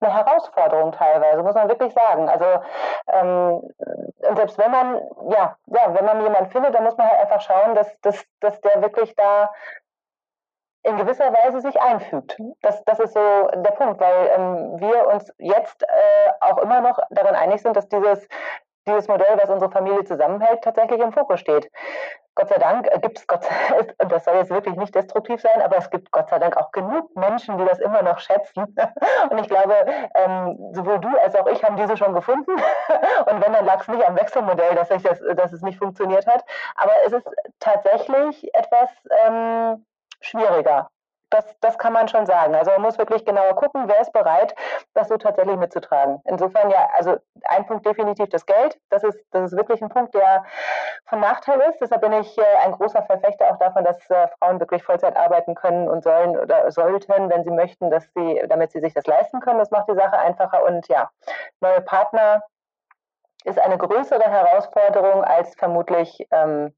eine Herausforderung teilweise, muss man wirklich sagen. Also ähm, und selbst wenn man, ja, ja, wenn man jemanden findet, dann muss man halt einfach schauen, dass, dass, dass der wirklich da in gewisser Weise sich einfügt. Das, das ist so der Punkt, weil ähm, wir uns jetzt äh, auch immer noch darin einig sind, dass dieses dieses Modell, was unsere Familie zusammenhält, tatsächlich im Fokus steht. Gott sei Dank äh, gibt es Dank, das soll jetzt wirklich nicht destruktiv sein, aber es gibt Gott sei Dank auch genug Menschen, die das immer noch schätzen. Und ich glaube, ähm, sowohl du als auch ich haben diese schon gefunden. Und wenn, dann lag es nicht am Wechselmodell, dass, ich das, dass es nicht funktioniert hat. Aber es ist tatsächlich etwas ähm, schwieriger. Das, das kann man schon sagen. Also man muss wirklich genauer gucken, wer ist bereit, das so tatsächlich mitzutragen. Insofern ja, also ein Punkt definitiv das Geld. Das ist, das ist wirklich ein Punkt, der von Nachteil ist. Deshalb bin ich äh, ein großer Verfechter auch davon, dass äh, Frauen wirklich Vollzeit arbeiten können und sollen oder sollten, wenn sie möchten, dass sie, damit sie sich das leisten können. Das macht die Sache einfacher. Und ja, neue Partner ist eine größere Herausforderung als vermutlich ähm,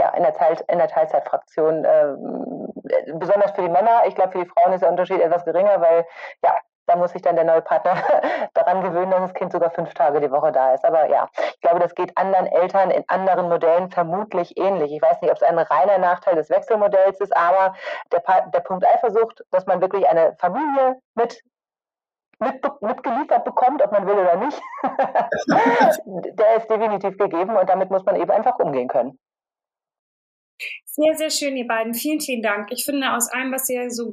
ja, in der, Teil, in der Teilzeitfraktion, äh, besonders für die Männer. Ich glaube, für die Frauen ist der Unterschied etwas geringer, weil ja, da muss sich dann der neue Partner daran gewöhnen, dass das Kind sogar fünf Tage die Woche da ist. Aber ja, ich glaube, das geht anderen Eltern in anderen Modellen vermutlich ähnlich. Ich weiß nicht, ob es ein reiner Nachteil des Wechselmodells ist, aber der, der Punkt Eifersucht, dass man wirklich eine Familie mit mit, mitgeliefert bekommt, ob man will oder nicht, der ist definitiv gegeben und damit muss man eben einfach umgehen können. Sehr, sehr schön, ihr beiden. Vielen, vielen Dank. Ich finde, aus allem, was ihr so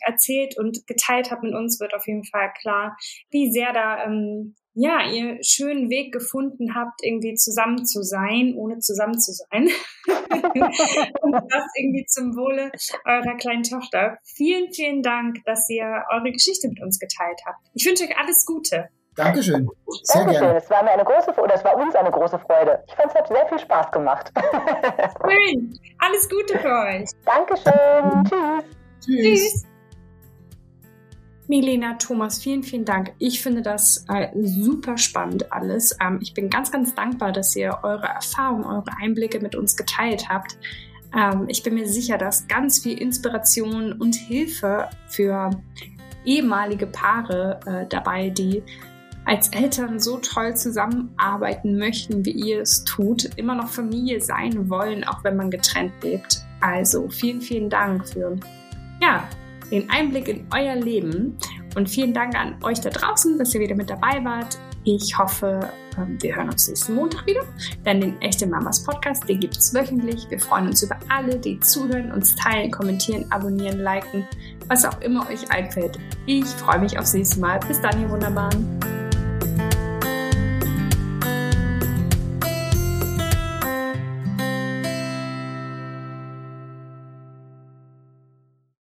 erzählt und geteilt habt mit uns, wird auf jeden Fall klar, wie sehr da, ähm, ja, ihr schönen Weg gefunden habt, irgendwie zusammen zu sein, ohne zusammen zu sein. und das irgendwie zum Wohle eurer kleinen Tochter. Vielen, vielen Dank, dass ihr eure Geschichte mit uns geteilt habt. Ich wünsche euch alles Gute. Dankeschön. Sehr Dankeschön. Gerne. Es war mir eine große oder es war uns eine große Freude. Ich fand es hat sehr viel Spaß gemacht. Schön. Alles Gute für euch. Dankeschön. Tschüss. Tschüss. Tschüss. Milena, Thomas, vielen, vielen Dank. Ich finde das äh, super spannend alles. Ähm, ich bin ganz, ganz dankbar, dass ihr eure Erfahrungen, eure Einblicke mit uns geteilt habt. Ähm, ich bin mir sicher, dass ganz viel Inspiration und Hilfe für ehemalige Paare äh, dabei, die als Eltern so toll zusammenarbeiten möchten, wie ihr es tut, immer noch Familie sein wollen, auch wenn man getrennt lebt. Also vielen, vielen Dank für ja, den Einblick in euer Leben und vielen Dank an euch da draußen, dass ihr wieder mit dabei wart. Ich hoffe, ähm, wir hören uns nächsten Montag wieder, denn den Echte Mamas Podcast, den gibt es wöchentlich. Wir freuen uns über alle, die zuhören, uns teilen, kommentieren, abonnieren, liken, was auch immer euch einfällt. Ich freue mich aufs nächste Mal. Bis dann, ihr Wunderbaren.